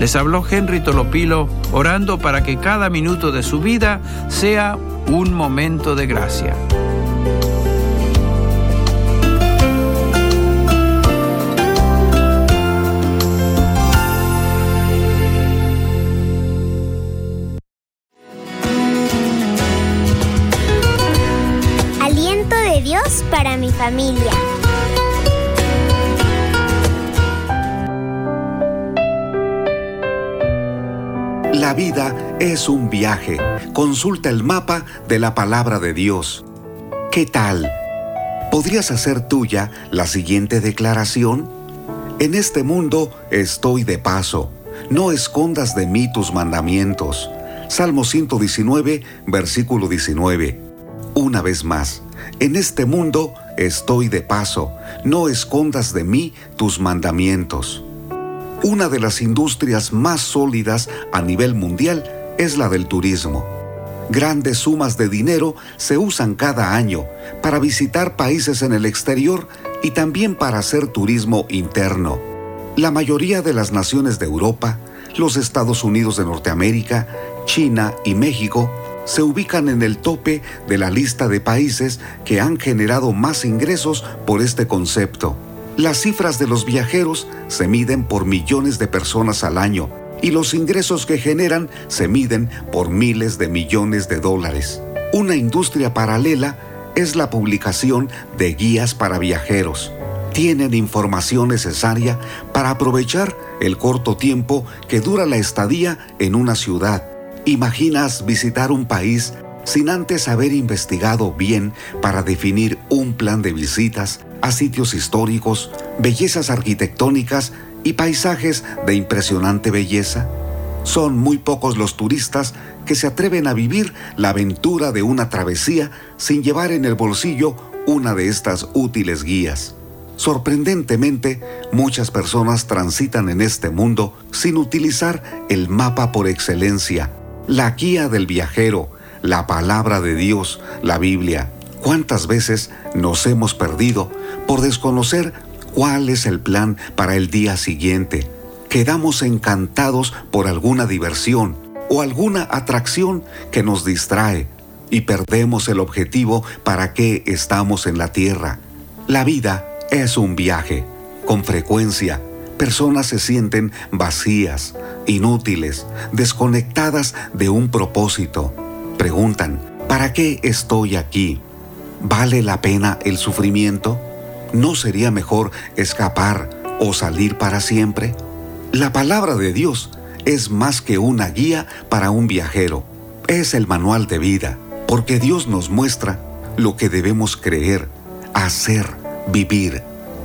Les habló Henry Tolopilo orando para que cada minuto de su vida sea un momento de gracia. Aliento de Dios para mi familia. Vida es un viaje. Consulta el mapa de la palabra de Dios. ¿Qué tal? ¿Podrías hacer tuya la siguiente declaración? En este mundo estoy de paso. No escondas de mí tus mandamientos. Salmo 119, versículo 19. Una vez más, en este mundo estoy de paso. No escondas de mí tus mandamientos. Una de las industrias más sólidas a nivel mundial es la del turismo. Grandes sumas de dinero se usan cada año para visitar países en el exterior y también para hacer turismo interno. La mayoría de las naciones de Europa, los Estados Unidos de Norteamérica, China y México se ubican en el tope de la lista de países que han generado más ingresos por este concepto. Las cifras de los viajeros se miden por millones de personas al año y los ingresos que generan se miden por miles de millones de dólares. Una industria paralela es la publicación de guías para viajeros. Tienen información necesaria para aprovechar el corto tiempo que dura la estadía en una ciudad. ¿Imaginas visitar un país sin antes haber investigado bien para definir un plan de visitas a sitios históricos, bellezas arquitectónicas y paisajes de impresionante belleza. Son muy pocos los turistas que se atreven a vivir la aventura de una travesía sin llevar en el bolsillo una de estas útiles guías. Sorprendentemente, muchas personas transitan en este mundo sin utilizar el mapa por excelencia, la guía del viajero, la palabra de Dios, la Biblia. ¿Cuántas veces nos hemos perdido por desconocer cuál es el plan para el día siguiente? Quedamos encantados por alguna diversión o alguna atracción que nos distrae y perdemos el objetivo para qué estamos en la tierra. La vida es un viaje. Con frecuencia, personas se sienten vacías, inútiles, desconectadas de un propósito. Preguntan, ¿para qué estoy aquí? ¿Vale la pena el sufrimiento? ¿No sería mejor escapar o salir para siempre? La palabra de Dios es más que una guía para un viajero. Es el manual de vida, porque Dios nos muestra lo que debemos creer, hacer, vivir.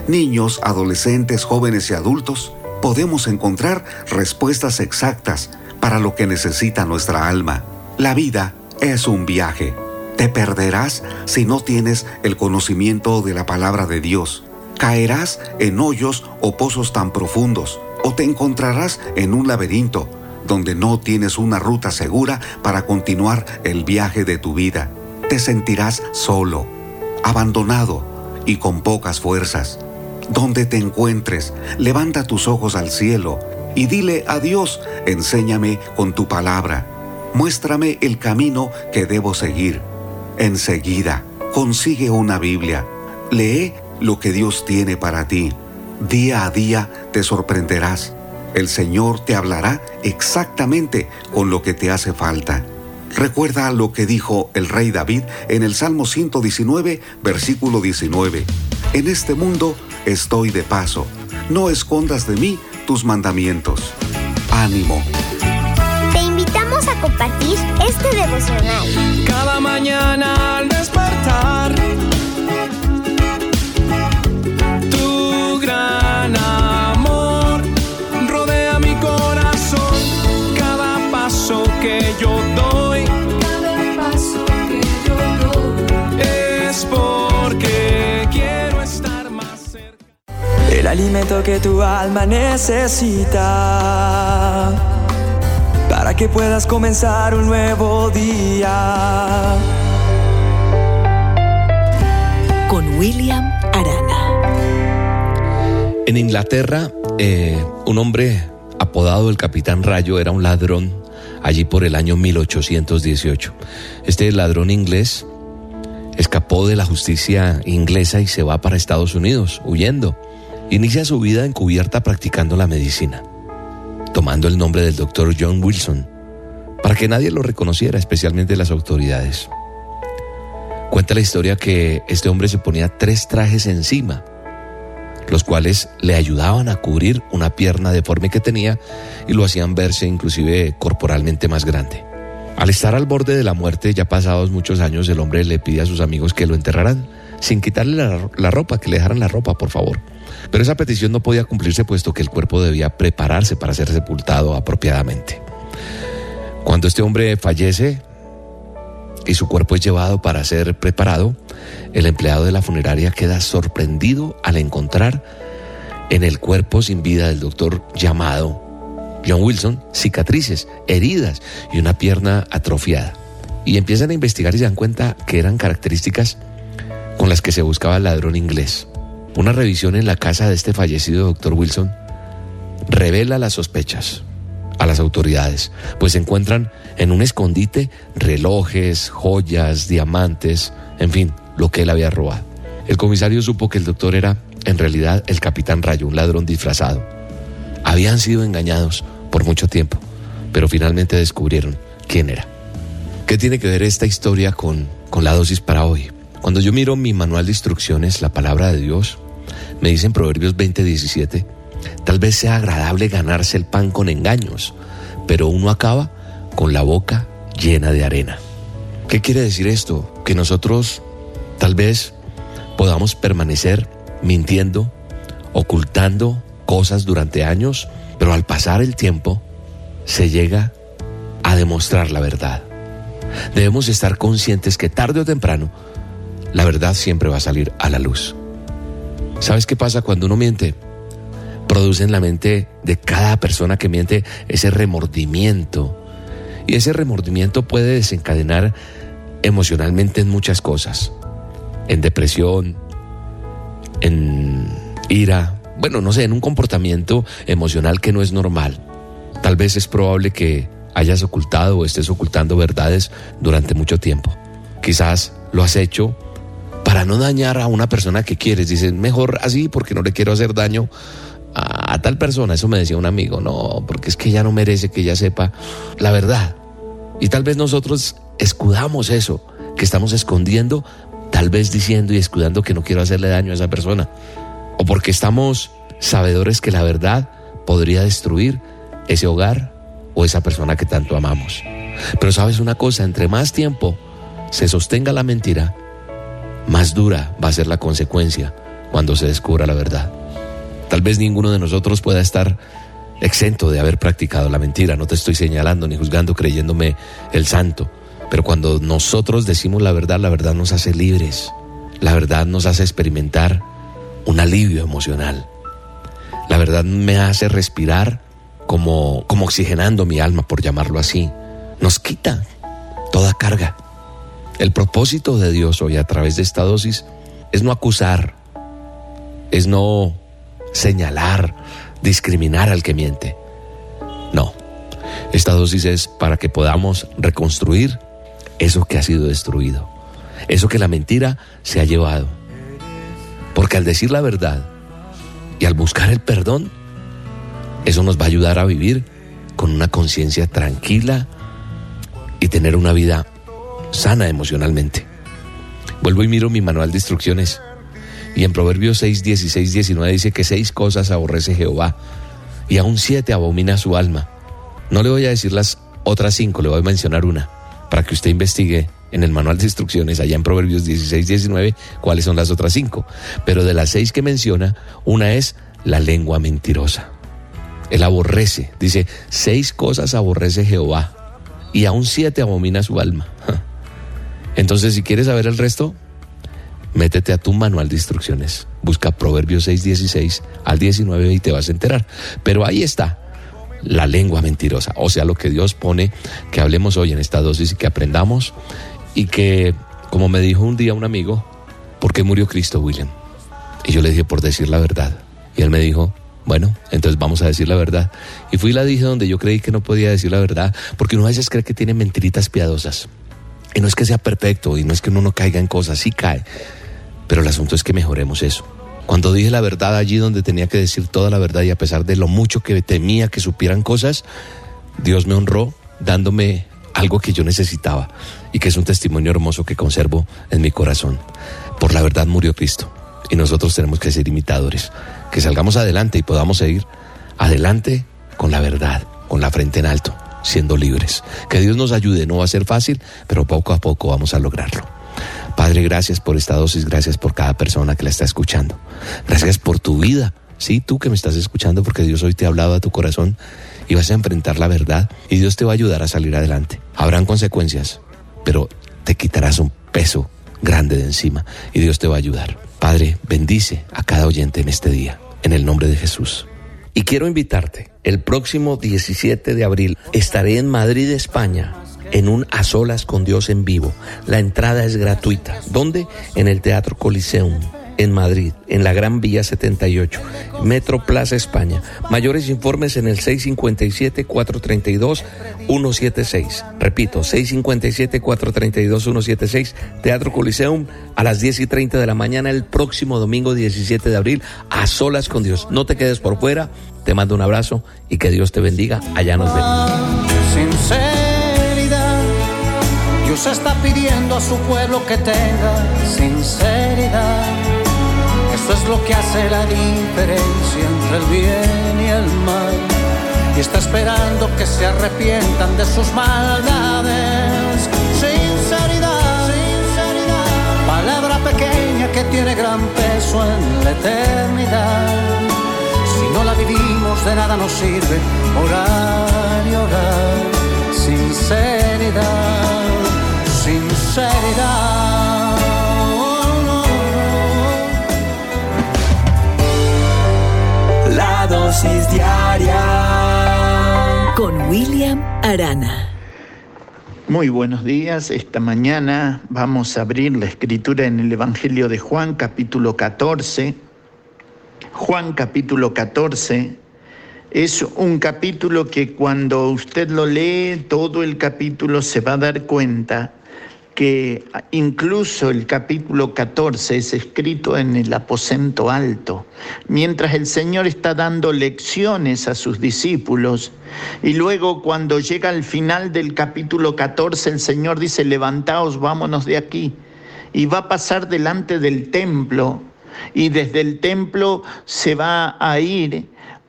Niños, adolescentes, jóvenes y adultos, podemos encontrar respuestas exactas para lo que necesita nuestra alma. La vida es un viaje. Te perderás si no tienes el conocimiento de la palabra de Dios. Caerás en hoyos o pozos tan profundos o te encontrarás en un laberinto donde no tienes una ruta segura para continuar el viaje de tu vida. Te sentirás solo, abandonado y con pocas fuerzas. Donde te encuentres, levanta tus ojos al cielo y dile a Dios, enséñame con tu palabra. Muéstrame el camino que debo seguir. Enseguida, consigue una Biblia. Lee lo que Dios tiene para ti. Día a día te sorprenderás. El Señor te hablará exactamente con lo que te hace falta. Recuerda lo que dijo el rey David en el Salmo 119, versículo 19. En este mundo estoy de paso. No escondas de mí tus mandamientos. Ánimo. A compartir este devocional. Cada mañana al despertar. Tu gran amor rodea mi corazón. Cada paso que yo doy. Cada paso que yo doy. Es porque quiero estar más cerca. El alimento que tu alma necesita para que puedas comenzar un nuevo día. Con William Arana. En Inglaterra, eh, un hombre apodado el Capitán Rayo era un ladrón allí por el año 1818. Este ladrón inglés escapó de la justicia inglesa y se va para Estados Unidos, huyendo. Inicia su vida encubierta practicando la medicina, tomando el nombre del doctor John Wilson, para que nadie lo reconociera, especialmente las autoridades. Cuenta la historia que este hombre se ponía tres trajes encima, los cuales le ayudaban a cubrir una pierna deforme que tenía y lo hacían verse inclusive corporalmente más grande. Al estar al borde de la muerte, ya pasados muchos años, el hombre le pide a sus amigos que lo enterraran sin quitarle la, la ropa, que le dejaran la ropa, por favor. Pero esa petición no podía cumplirse puesto que el cuerpo debía prepararse para ser sepultado apropiadamente. Cuando este hombre fallece y su cuerpo es llevado para ser preparado, el empleado de la funeraria queda sorprendido al encontrar en el cuerpo sin vida del doctor llamado John Wilson cicatrices, heridas y una pierna atrofiada. Y empiezan a investigar y se dan cuenta que eran características con las que se buscaba el ladrón inglés. Una revisión en la casa de este fallecido doctor Wilson revela las sospechas a las autoridades, pues se encuentran en un escondite relojes, joyas, diamantes, en fin, lo que él había robado. El comisario supo que el doctor era en realidad el capitán Rayo, un ladrón disfrazado. Habían sido engañados por mucho tiempo, pero finalmente descubrieron quién era. ¿Qué tiene que ver esta historia con, con la dosis para hoy? Cuando yo miro mi manual de instrucciones, la palabra de Dios, me dice en Proverbios 20:17, tal vez sea agradable ganarse el pan con engaños, pero uno acaba con la boca llena de arena. ¿Qué quiere decir esto? Que nosotros tal vez podamos permanecer mintiendo, ocultando cosas durante años, pero al pasar el tiempo se llega a demostrar la verdad. Debemos estar conscientes que tarde o temprano la verdad siempre va a salir a la luz. ¿Sabes qué pasa cuando uno miente? Produce en la mente de cada persona que miente ese remordimiento. Y ese remordimiento puede desencadenar emocionalmente en muchas cosas. En depresión, en ira, bueno, no sé, en un comportamiento emocional que no es normal. Tal vez es probable que hayas ocultado o estés ocultando verdades durante mucho tiempo. Quizás lo has hecho para no dañar a una persona que quieres. Dices, mejor así porque no le quiero hacer daño a, tal persona. Eso me decía un amigo, no, porque es que ella no merece que ella sepa la verdad. Y tal vez nosotros escudamos eso que estamos escondiendo, tal vez diciendo y escudando que no quiero hacerle daño a esa persona. O porque estamos sabedores que la verdad podría destruir ese hogar o esa persona que tanto amamos. Pero sabes una cosa, entre más tiempo se sostenga la mentira, más dura va a ser la consecuencia cuando se descubra la verdad. Tal vez ninguno de nosotros pueda estar exento de haber practicado la mentira. No te estoy señalando ni juzgando creyéndome el santo. Pero cuando nosotros decimos la verdad, la verdad nos hace libres. La verdad nos hace experimentar un alivio emocional. La verdad me hace respirar como, como oxigenando mi alma, por llamarlo así. Nos quita toda carga. El propósito de Dios hoy a través de esta dosis es no acusar, es no señalar, discriminar al que miente. No, esta dosis es para que podamos reconstruir eso que ha sido destruido, eso que la mentira se ha llevado. Porque al decir la verdad y al buscar el perdón, eso nos va a ayudar a vivir con una conciencia tranquila y tener una vida sana emocionalmente. Vuelvo y miro mi manual de instrucciones y en Proverbios 6, 16, 19 dice que seis cosas aborrece Jehová y aún siete abomina su alma. No le voy a decir las otras cinco, le voy a mencionar una para que usted investigue en el manual de instrucciones allá en Proverbios 16, 19 cuáles son las otras cinco. Pero de las seis que menciona, una es la lengua mentirosa. Él aborrece, dice, seis cosas aborrece Jehová y aún siete abomina su alma. Entonces, si quieres saber el resto, métete a tu manual de instrucciones. Busca Proverbios 6, 16 al 19 y te vas a enterar. Pero ahí está la lengua mentirosa. O sea, lo que Dios pone que hablemos hoy en esta dosis y que aprendamos. Y que, como me dijo un día un amigo, ¿por qué murió Cristo, William? Y yo le dije, por decir la verdad. Y él me dijo, bueno, entonces vamos a decir la verdad. Y fui y la dije donde yo creí que no podía decir la verdad, porque uno a veces cree que tiene mentiritas piadosas. Y no es que sea perfecto y no es que uno no caiga en cosas, sí cae. Pero el asunto es que mejoremos eso. Cuando dije la verdad allí donde tenía que decir toda la verdad y a pesar de lo mucho que temía que supieran cosas, Dios me honró dándome algo que yo necesitaba y que es un testimonio hermoso que conservo en mi corazón. Por la verdad murió Cristo y nosotros tenemos que ser imitadores, que salgamos adelante y podamos seguir adelante con la verdad, con la frente en alto siendo libres. Que Dios nos ayude, no va a ser fácil, pero poco a poco vamos a lograrlo. Padre, gracias por esta dosis, gracias por cada persona que la está escuchando. Gracias por tu vida, sí, tú que me estás escuchando, porque Dios hoy te ha hablado a tu corazón y vas a enfrentar la verdad y Dios te va a ayudar a salir adelante. Habrán consecuencias, pero te quitarás un peso grande de encima y Dios te va a ayudar. Padre, bendice a cada oyente en este día, en el nombre de Jesús. Y quiero invitarte, el próximo 17 de abril estaré en Madrid, España, en un A Solas con Dios en vivo. La entrada es gratuita. ¿Dónde? En el Teatro Coliseum en Madrid, en la Gran Vía 78, Metro Plaza España. Mayores informes en el 657-432-176. Repito, 657-432-176, Teatro Coliseum, a las 10 y 30 de la mañana el próximo domingo 17 de abril, a solas con Dios. No te quedes por fuera, te mando un abrazo y que Dios te bendiga. Allá nos vemos. Sinceridad, Dios está pidiendo a su pueblo que tenga sinceridad es lo que hace la diferencia entre el bien y el mal. Y está esperando que se arrepientan de sus maldades. Sinceridad, sinceridad, palabra pequeña que tiene gran peso en la eternidad. No la vivimos de nada nos sirve orar y orar. Sinceridad, sinceridad. La dosis diaria con William Arana. Muy buenos días. Esta mañana vamos a abrir la escritura en el Evangelio de Juan, capítulo 14. Juan, capítulo 14, es un capítulo que cuando usted lo lee, todo el capítulo se va a dar cuenta que incluso el capítulo 14 es escrito en el aposento alto, mientras el Señor está dando lecciones a sus discípulos. Y luego cuando llega al final del capítulo 14, el Señor dice, levantaos, vámonos de aquí. Y va a pasar delante del templo y desde el templo se va a ir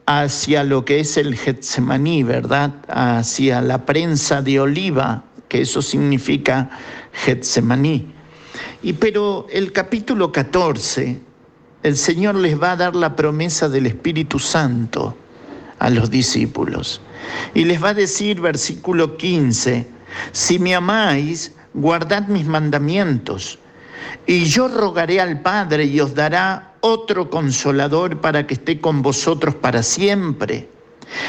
hacia lo que es el Getsemaní, ¿verdad? Hacia la prensa de oliva, que eso significa Getsemaní. Y pero el capítulo 14, el Señor les va a dar la promesa del Espíritu Santo a los discípulos. Y les va a decir, versículo 15, si me amáis, guardad mis mandamientos. Y yo rogaré al Padre y os dará otro consolador para que esté con vosotros para siempre.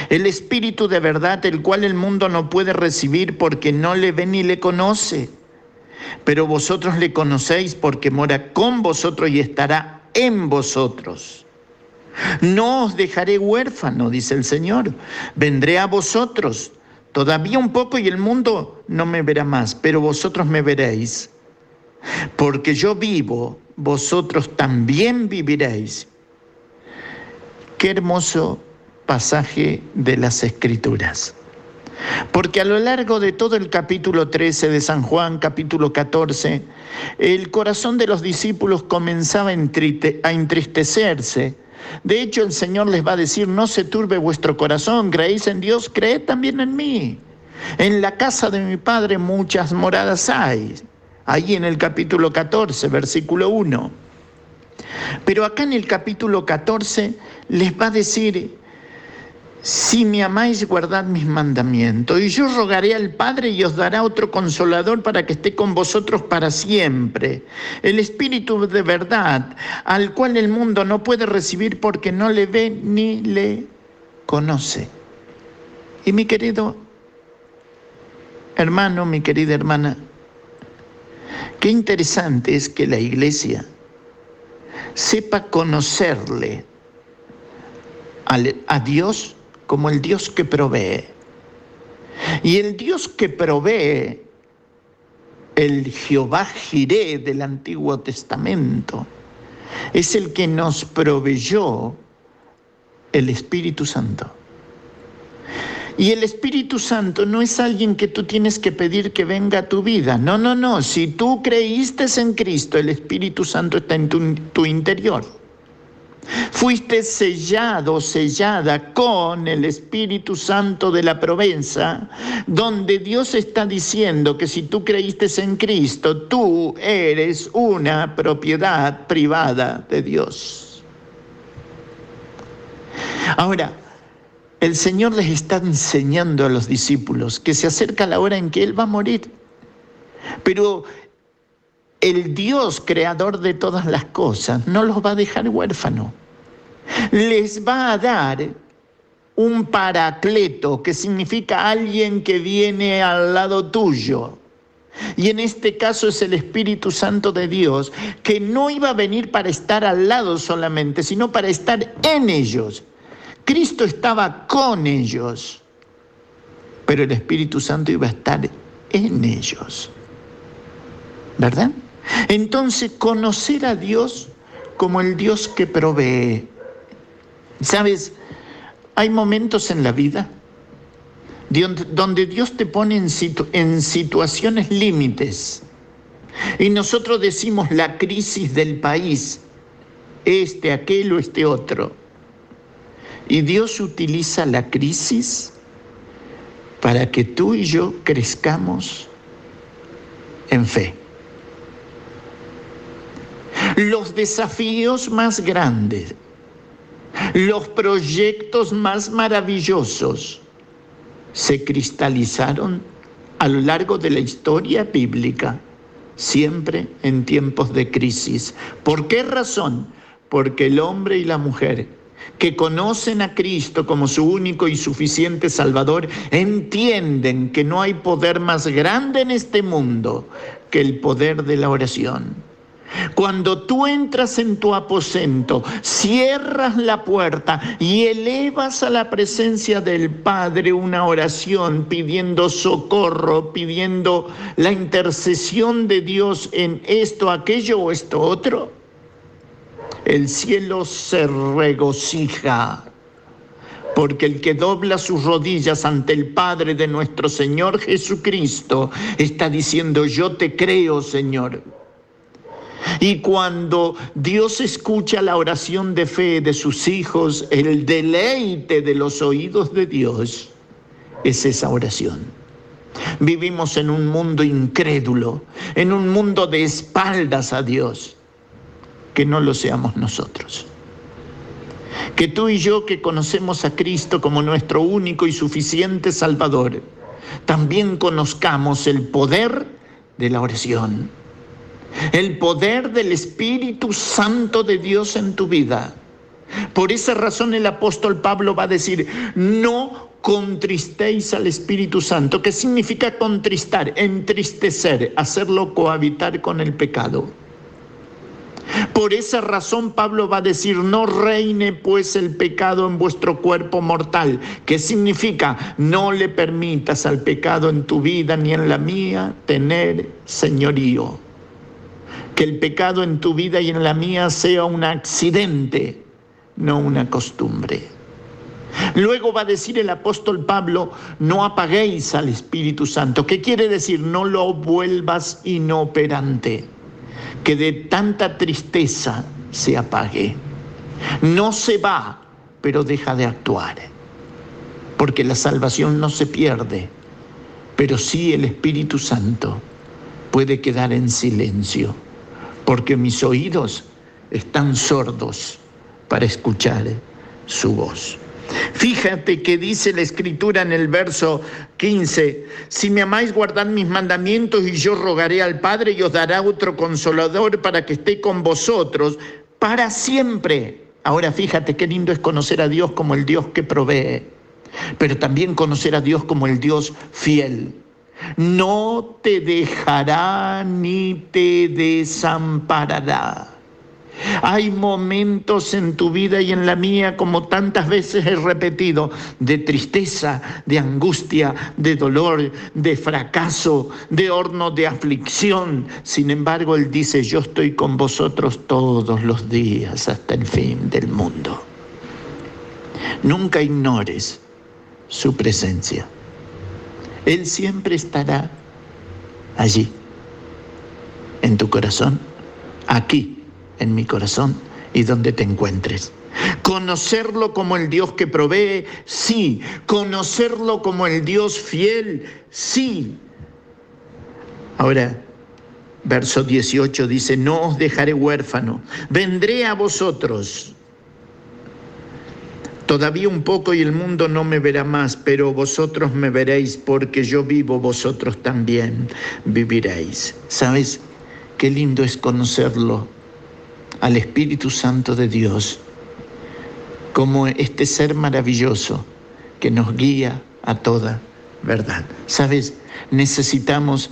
El Espíritu de verdad, el cual el mundo no puede recibir porque no le ve ni le conoce pero vosotros le conocéis porque mora con vosotros y estará en vosotros. No os dejaré huérfano, dice el Señor, vendré a vosotros. Todavía un poco y el mundo no me verá más, pero vosotros me veréis. Porque yo vivo, vosotros también viviréis. Qué hermoso pasaje de las Escrituras. Porque a lo largo de todo el capítulo 13 de San Juan, capítulo 14, el corazón de los discípulos comenzaba a entristecerse. De hecho, el Señor les va a decir, no se turbe vuestro corazón, creéis en Dios, creed también en mí. En la casa de mi Padre muchas moradas hay. Ahí en el capítulo 14, versículo 1. Pero acá en el capítulo 14 les va a decir, si me amáis, guardad mis mandamientos. Y yo rogaré al Padre y os dará otro consolador para que esté con vosotros para siempre. El Espíritu de verdad, al cual el mundo no puede recibir porque no le ve ni le conoce. Y mi querido hermano, mi querida hermana, qué interesante es que la iglesia sepa conocerle a Dios como el Dios que provee. Y el Dios que provee, el Jehová Jiré del Antiguo Testamento, es el que nos proveyó el Espíritu Santo. Y el Espíritu Santo no es alguien que tú tienes que pedir que venga a tu vida. No, no, no. Si tú creíste en Cristo, el Espíritu Santo está en tu, tu interior. Fuiste sellado, sellada con el Espíritu Santo de la Provenza, donde Dios está diciendo que si tú creíste en Cristo, tú eres una propiedad privada de Dios. Ahora, el Señor les está enseñando a los discípulos que se acerca la hora en que Él va a morir. Pero el Dios creador de todas las cosas no los va a dejar huérfanos. Les va a dar un paracleto, que significa alguien que viene al lado tuyo. Y en este caso es el Espíritu Santo de Dios, que no iba a venir para estar al lado solamente, sino para estar en ellos. Cristo estaba con ellos, pero el Espíritu Santo iba a estar en ellos. ¿Verdad? Entonces, conocer a Dios como el Dios que provee. ¿Sabes? Hay momentos en la vida donde Dios te pone en, en situaciones límites. Y nosotros decimos la crisis del país, este, aquel o este otro. Y Dios utiliza la crisis para que tú y yo crezcamos en fe. Los desafíos más grandes, los proyectos más maravillosos se cristalizaron a lo largo de la historia bíblica, siempre en tiempos de crisis. ¿Por qué razón? Porque el hombre y la mujer que conocen a Cristo como su único y suficiente Salvador, entienden que no hay poder más grande en este mundo que el poder de la oración. Cuando tú entras en tu aposento, cierras la puerta y elevas a la presencia del Padre una oración pidiendo socorro, pidiendo la intercesión de Dios en esto, aquello o esto otro, el cielo se regocija, porque el que dobla sus rodillas ante el Padre de nuestro Señor Jesucristo está diciendo, yo te creo, Señor. Y cuando Dios escucha la oración de fe de sus hijos, el deleite de los oídos de Dios es esa oración. Vivimos en un mundo incrédulo, en un mundo de espaldas a Dios que no lo seamos nosotros. Que tú y yo que conocemos a Cristo como nuestro único y suficiente Salvador, también conozcamos el poder de la oración, el poder del Espíritu Santo de Dios en tu vida. Por esa razón el apóstol Pablo va a decir, no contristéis al Espíritu Santo, que significa contristar, entristecer, hacerlo cohabitar con el pecado. Por esa razón Pablo va a decir, no reine pues el pecado en vuestro cuerpo mortal, que significa, no le permitas al pecado en tu vida ni en la mía tener señorío. Que el pecado en tu vida y en la mía sea un accidente, no una costumbre. Luego va a decir el apóstol Pablo, no apaguéis al Espíritu Santo. ¿Qué quiere decir? No lo vuelvas inoperante que de tanta tristeza se apague. No se va, pero deja de actuar. Porque la salvación no se pierde, pero sí el Espíritu Santo puede quedar en silencio, porque mis oídos están sordos para escuchar su voz. Fíjate que dice la escritura en el verso 15, si me amáis guardad mis mandamientos y yo rogaré al Padre y os dará otro consolador para que esté con vosotros para siempre. Ahora fíjate qué lindo es conocer a Dios como el Dios que provee, pero también conocer a Dios como el Dios fiel. No te dejará ni te desamparará. Hay momentos en tu vida y en la mía, como tantas veces he repetido, de tristeza, de angustia, de dolor, de fracaso, de horno de aflicción. Sin embargo, Él dice, yo estoy con vosotros todos los días hasta el fin del mundo. Nunca ignores su presencia. Él siempre estará allí, en tu corazón, aquí en mi corazón y donde te encuentres. Conocerlo como el Dios que provee, sí. Conocerlo como el Dios fiel, sí. Ahora, verso 18 dice, no os dejaré huérfano, vendré a vosotros. Todavía un poco y el mundo no me verá más, pero vosotros me veréis porque yo vivo, vosotros también viviréis. ¿Sabes? Qué lindo es conocerlo al Espíritu Santo de Dios como este ser maravilloso que nos guía a toda verdad. ¿Sabes? Necesitamos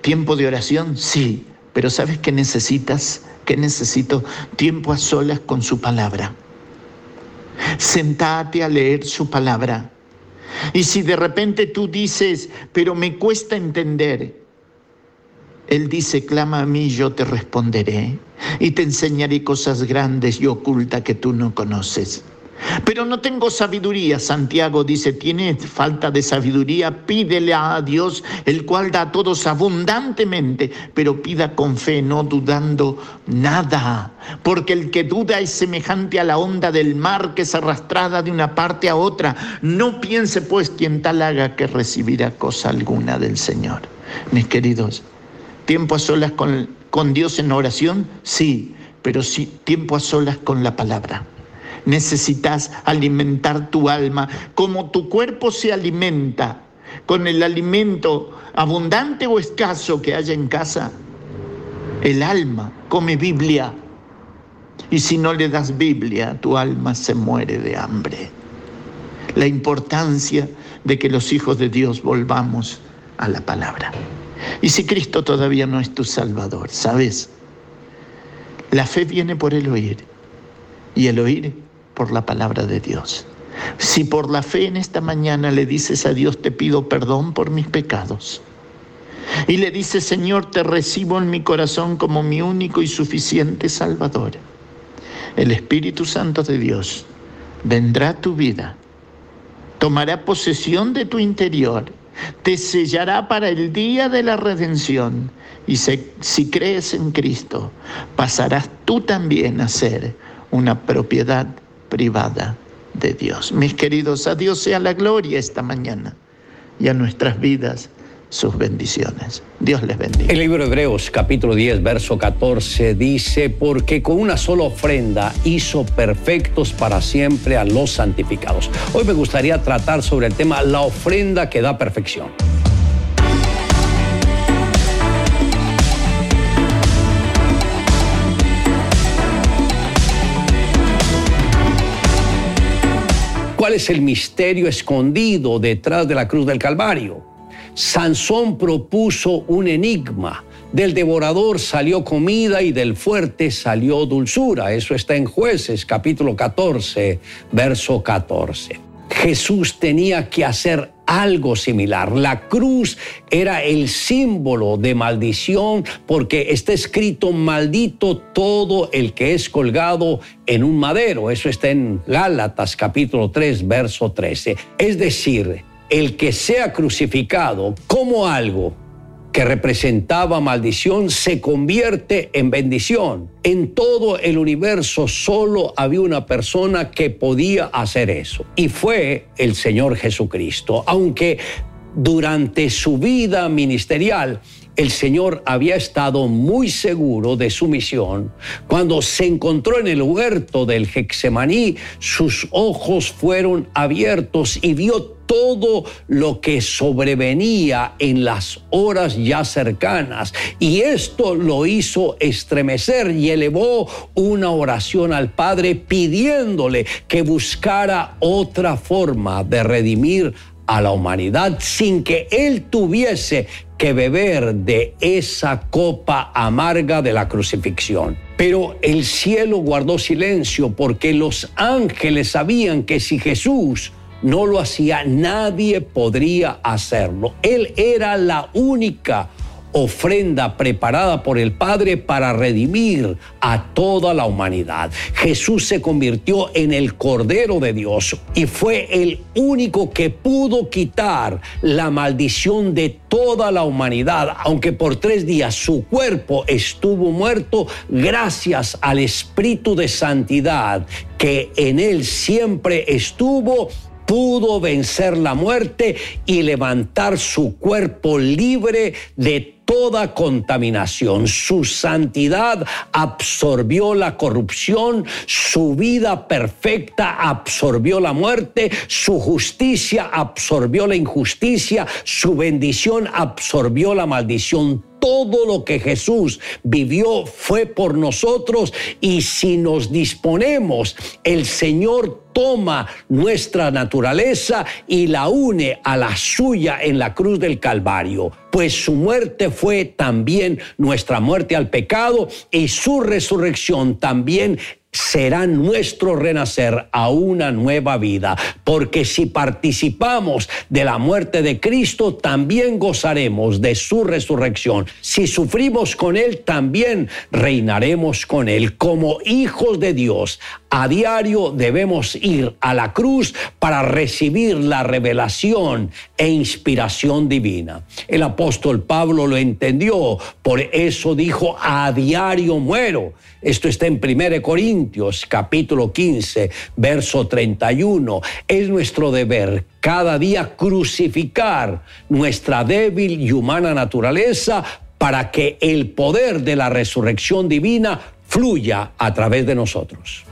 tiempo de oración, sí, pero ¿sabes qué necesitas? ¿Qué necesito? Tiempo a solas con su palabra. Sentate a leer su palabra. Y si de repente tú dices, pero me cuesta entender, Él dice, clama a mí, yo te responderé y te enseñaré cosas grandes y ocultas que tú no conoces. Pero no tengo sabiduría, Santiago dice, tienes falta de sabiduría, pídele a Dios, el cual da a todos abundantemente, pero pida con fe, no dudando nada, porque el que duda es semejante a la onda del mar que es arrastrada de una parte a otra. No piense pues quien tal haga que recibirá cosa alguna del Señor. Mis queridos, tiempo a solas con Dios en oración? Sí, pero sí tiempo a solas con la palabra. Necesitas alimentar tu alma como tu cuerpo se alimenta con el alimento abundante o escaso que haya en casa. El alma come Biblia. Y si no le das Biblia, tu alma se muere de hambre. La importancia de que los hijos de Dios volvamos a la palabra. Y si Cristo todavía no es tu Salvador, ¿sabes? La fe viene por el oír y el oír por la palabra de Dios. Si por la fe en esta mañana le dices a Dios, te pido perdón por mis pecados, y le dices, Señor, te recibo en mi corazón como mi único y suficiente Salvador, el Espíritu Santo de Dios vendrá a tu vida, tomará posesión de tu interior, te sellará para el día de la redención, y si crees en Cristo, pasarás tú también a ser una propiedad privada de Dios. Mis queridos, a Dios sea la gloria esta mañana y a nuestras vidas sus bendiciones. Dios les bendiga. El libro de Hebreos capítulo 10, verso 14 dice, porque con una sola ofrenda hizo perfectos para siempre a los santificados. Hoy me gustaría tratar sobre el tema la ofrenda que da perfección. ¿Cuál es el misterio escondido detrás de la cruz del Calvario? Sansón propuso un enigma. Del devorador salió comida y del fuerte salió dulzura. Eso está en jueces capítulo 14, verso 14. Jesús tenía que hacer algo similar. La cruz era el símbolo de maldición porque está escrito maldito todo el que es colgado en un madero. Eso está en Gálatas capítulo 3, verso 13. Es decir, el que sea crucificado como algo que representaba maldición se convierte en bendición. En todo el universo solo había una persona que podía hacer eso y fue el Señor Jesucristo. Aunque durante su vida ministerial el Señor había estado muy seguro de su misión. Cuando se encontró en el huerto del Hexemaní, sus ojos fueron abiertos y vio todo lo que sobrevenía en las horas ya cercanas. Y esto lo hizo estremecer y elevó una oración al Padre pidiéndole que buscara otra forma de redimir a la humanidad sin que Él tuviese que beber de esa copa amarga de la crucifixión. Pero el cielo guardó silencio porque los ángeles sabían que si Jesús no lo hacía, nadie podría hacerlo. Él era la única ofrenda preparada por el Padre para redimir a toda la humanidad. Jesús se convirtió en el Cordero de Dios y fue el único que pudo quitar la maldición de toda la humanidad, aunque por tres días su cuerpo estuvo muerto gracias al Espíritu de Santidad que en él siempre estuvo pudo vencer la muerte y levantar su cuerpo libre de toda contaminación. Su santidad absorbió la corrupción, su vida perfecta absorbió la muerte, su justicia absorbió la injusticia, su bendición absorbió la maldición todo lo que Jesús vivió fue por nosotros y si nos disponemos, el Señor toma nuestra naturaleza y la une a la suya en la cruz del Calvario, pues su muerte fue también nuestra muerte al pecado y su resurrección también será nuestro renacer a una nueva vida, porque si participamos de la muerte de Cristo, también gozaremos de su resurrección. Si sufrimos con Él, también reinaremos con Él. Como hijos de Dios, a diario debemos ir a la cruz para recibir la revelación e inspiración divina. El apóstol Pablo lo entendió, por eso dijo, a diario muero. Esto está en 1 Corintios capítulo 15, verso 31. Es nuestro deber cada día crucificar nuestra débil y humana naturaleza para que el poder de la resurrección divina fluya a través de nosotros.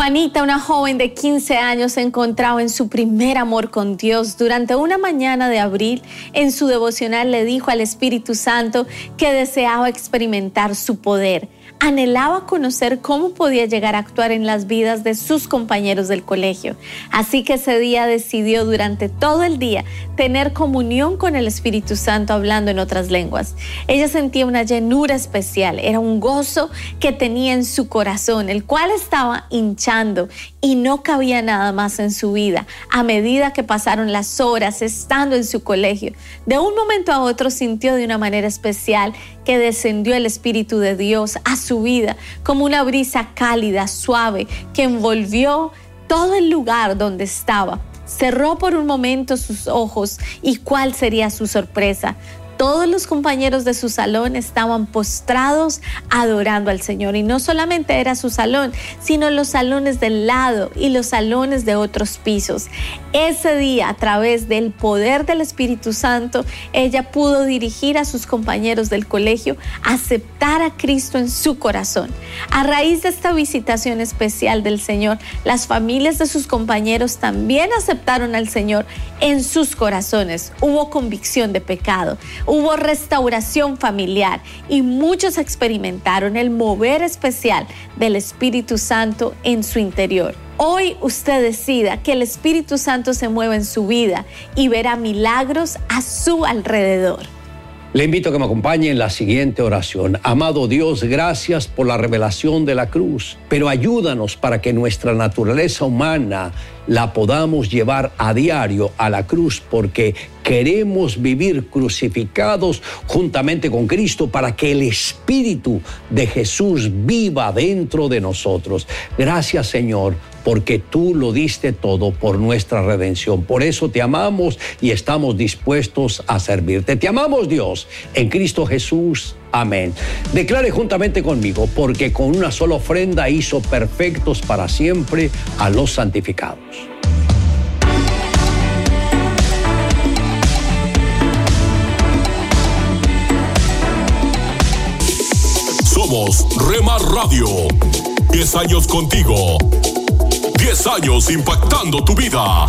Juanita, una joven de 15 años, se encontraba en su primer amor con Dios. Durante una mañana de abril, en su devocional le dijo al Espíritu Santo que deseaba experimentar su poder anhelaba conocer cómo podía llegar a actuar en las vidas de sus compañeros del colegio. Así que ese día decidió durante todo el día tener comunión con el Espíritu Santo hablando en otras lenguas. Ella sentía una llenura especial, era un gozo que tenía en su corazón, el cual estaba hinchando y no cabía nada más en su vida a medida que pasaron las horas estando en su colegio. De un momento a otro sintió de una manera especial que descendió el Espíritu de Dios a su vida como una brisa cálida, suave, que envolvió todo el lugar donde estaba. Cerró por un momento sus ojos y cuál sería su sorpresa todos los compañeros de su salón estaban postrados adorando al Señor. Y no solamente era su salón, sino los salones del lado y los salones de otros pisos. Ese día, a través del poder del Espíritu Santo, ella pudo dirigir a sus compañeros del colegio a aceptar a Cristo en su corazón. A raíz de esta visitación especial del Señor, las familias de sus compañeros también aceptaron al Señor en sus corazones. Hubo convicción de pecado hubo restauración familiar y muchos experimentaron el mover especial del Espíritu Santo en su interior. Hoy usted decida que el Espíritu Santo se mueva en su vida y verá milagros a su alrededor. Le invito a que me acompañe en la siguiente oración. Amado Dios, gracias por la revelación de la cruz, pero ayúdanos para que nuestra naturaleza humana la podamos llevar a diario a la cruz porque queremos vivir crucificados juntamente con Cristo para que el Espíritu de Jesús viva dentro de nosotros. Gracias Señor porque tú lo diste todo por nuestra redención. Por eso te amamos y estamos dispuestos a servirte. Te amamos Dios en Cristo Jesús. Amén. Declare juntamente conmigo, porque con una sola ofrenda hizo perfectos para siempre a los santificados. Somos Rema Radio. 10 años contigo. 10 años impactando tu vida.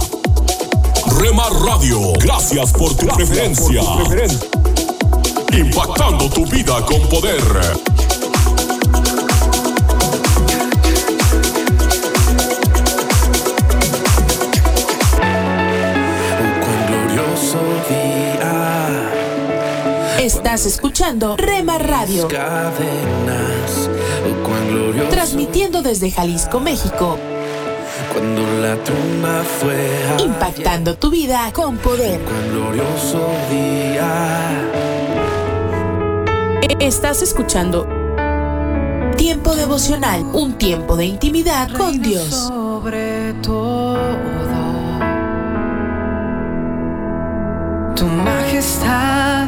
Rema Radio, gracias por tu preferencia. Impactando tu vida con poder. Estás escuchando Rema Radio. Transmitiendo desde Jalisco, México. Cuando la tumba fue impactando tu vida con poder. glorioso día. Estás escuchando Tiempo devocional, un tiempo de intimidad con Dios. Sobre todo, tu majestad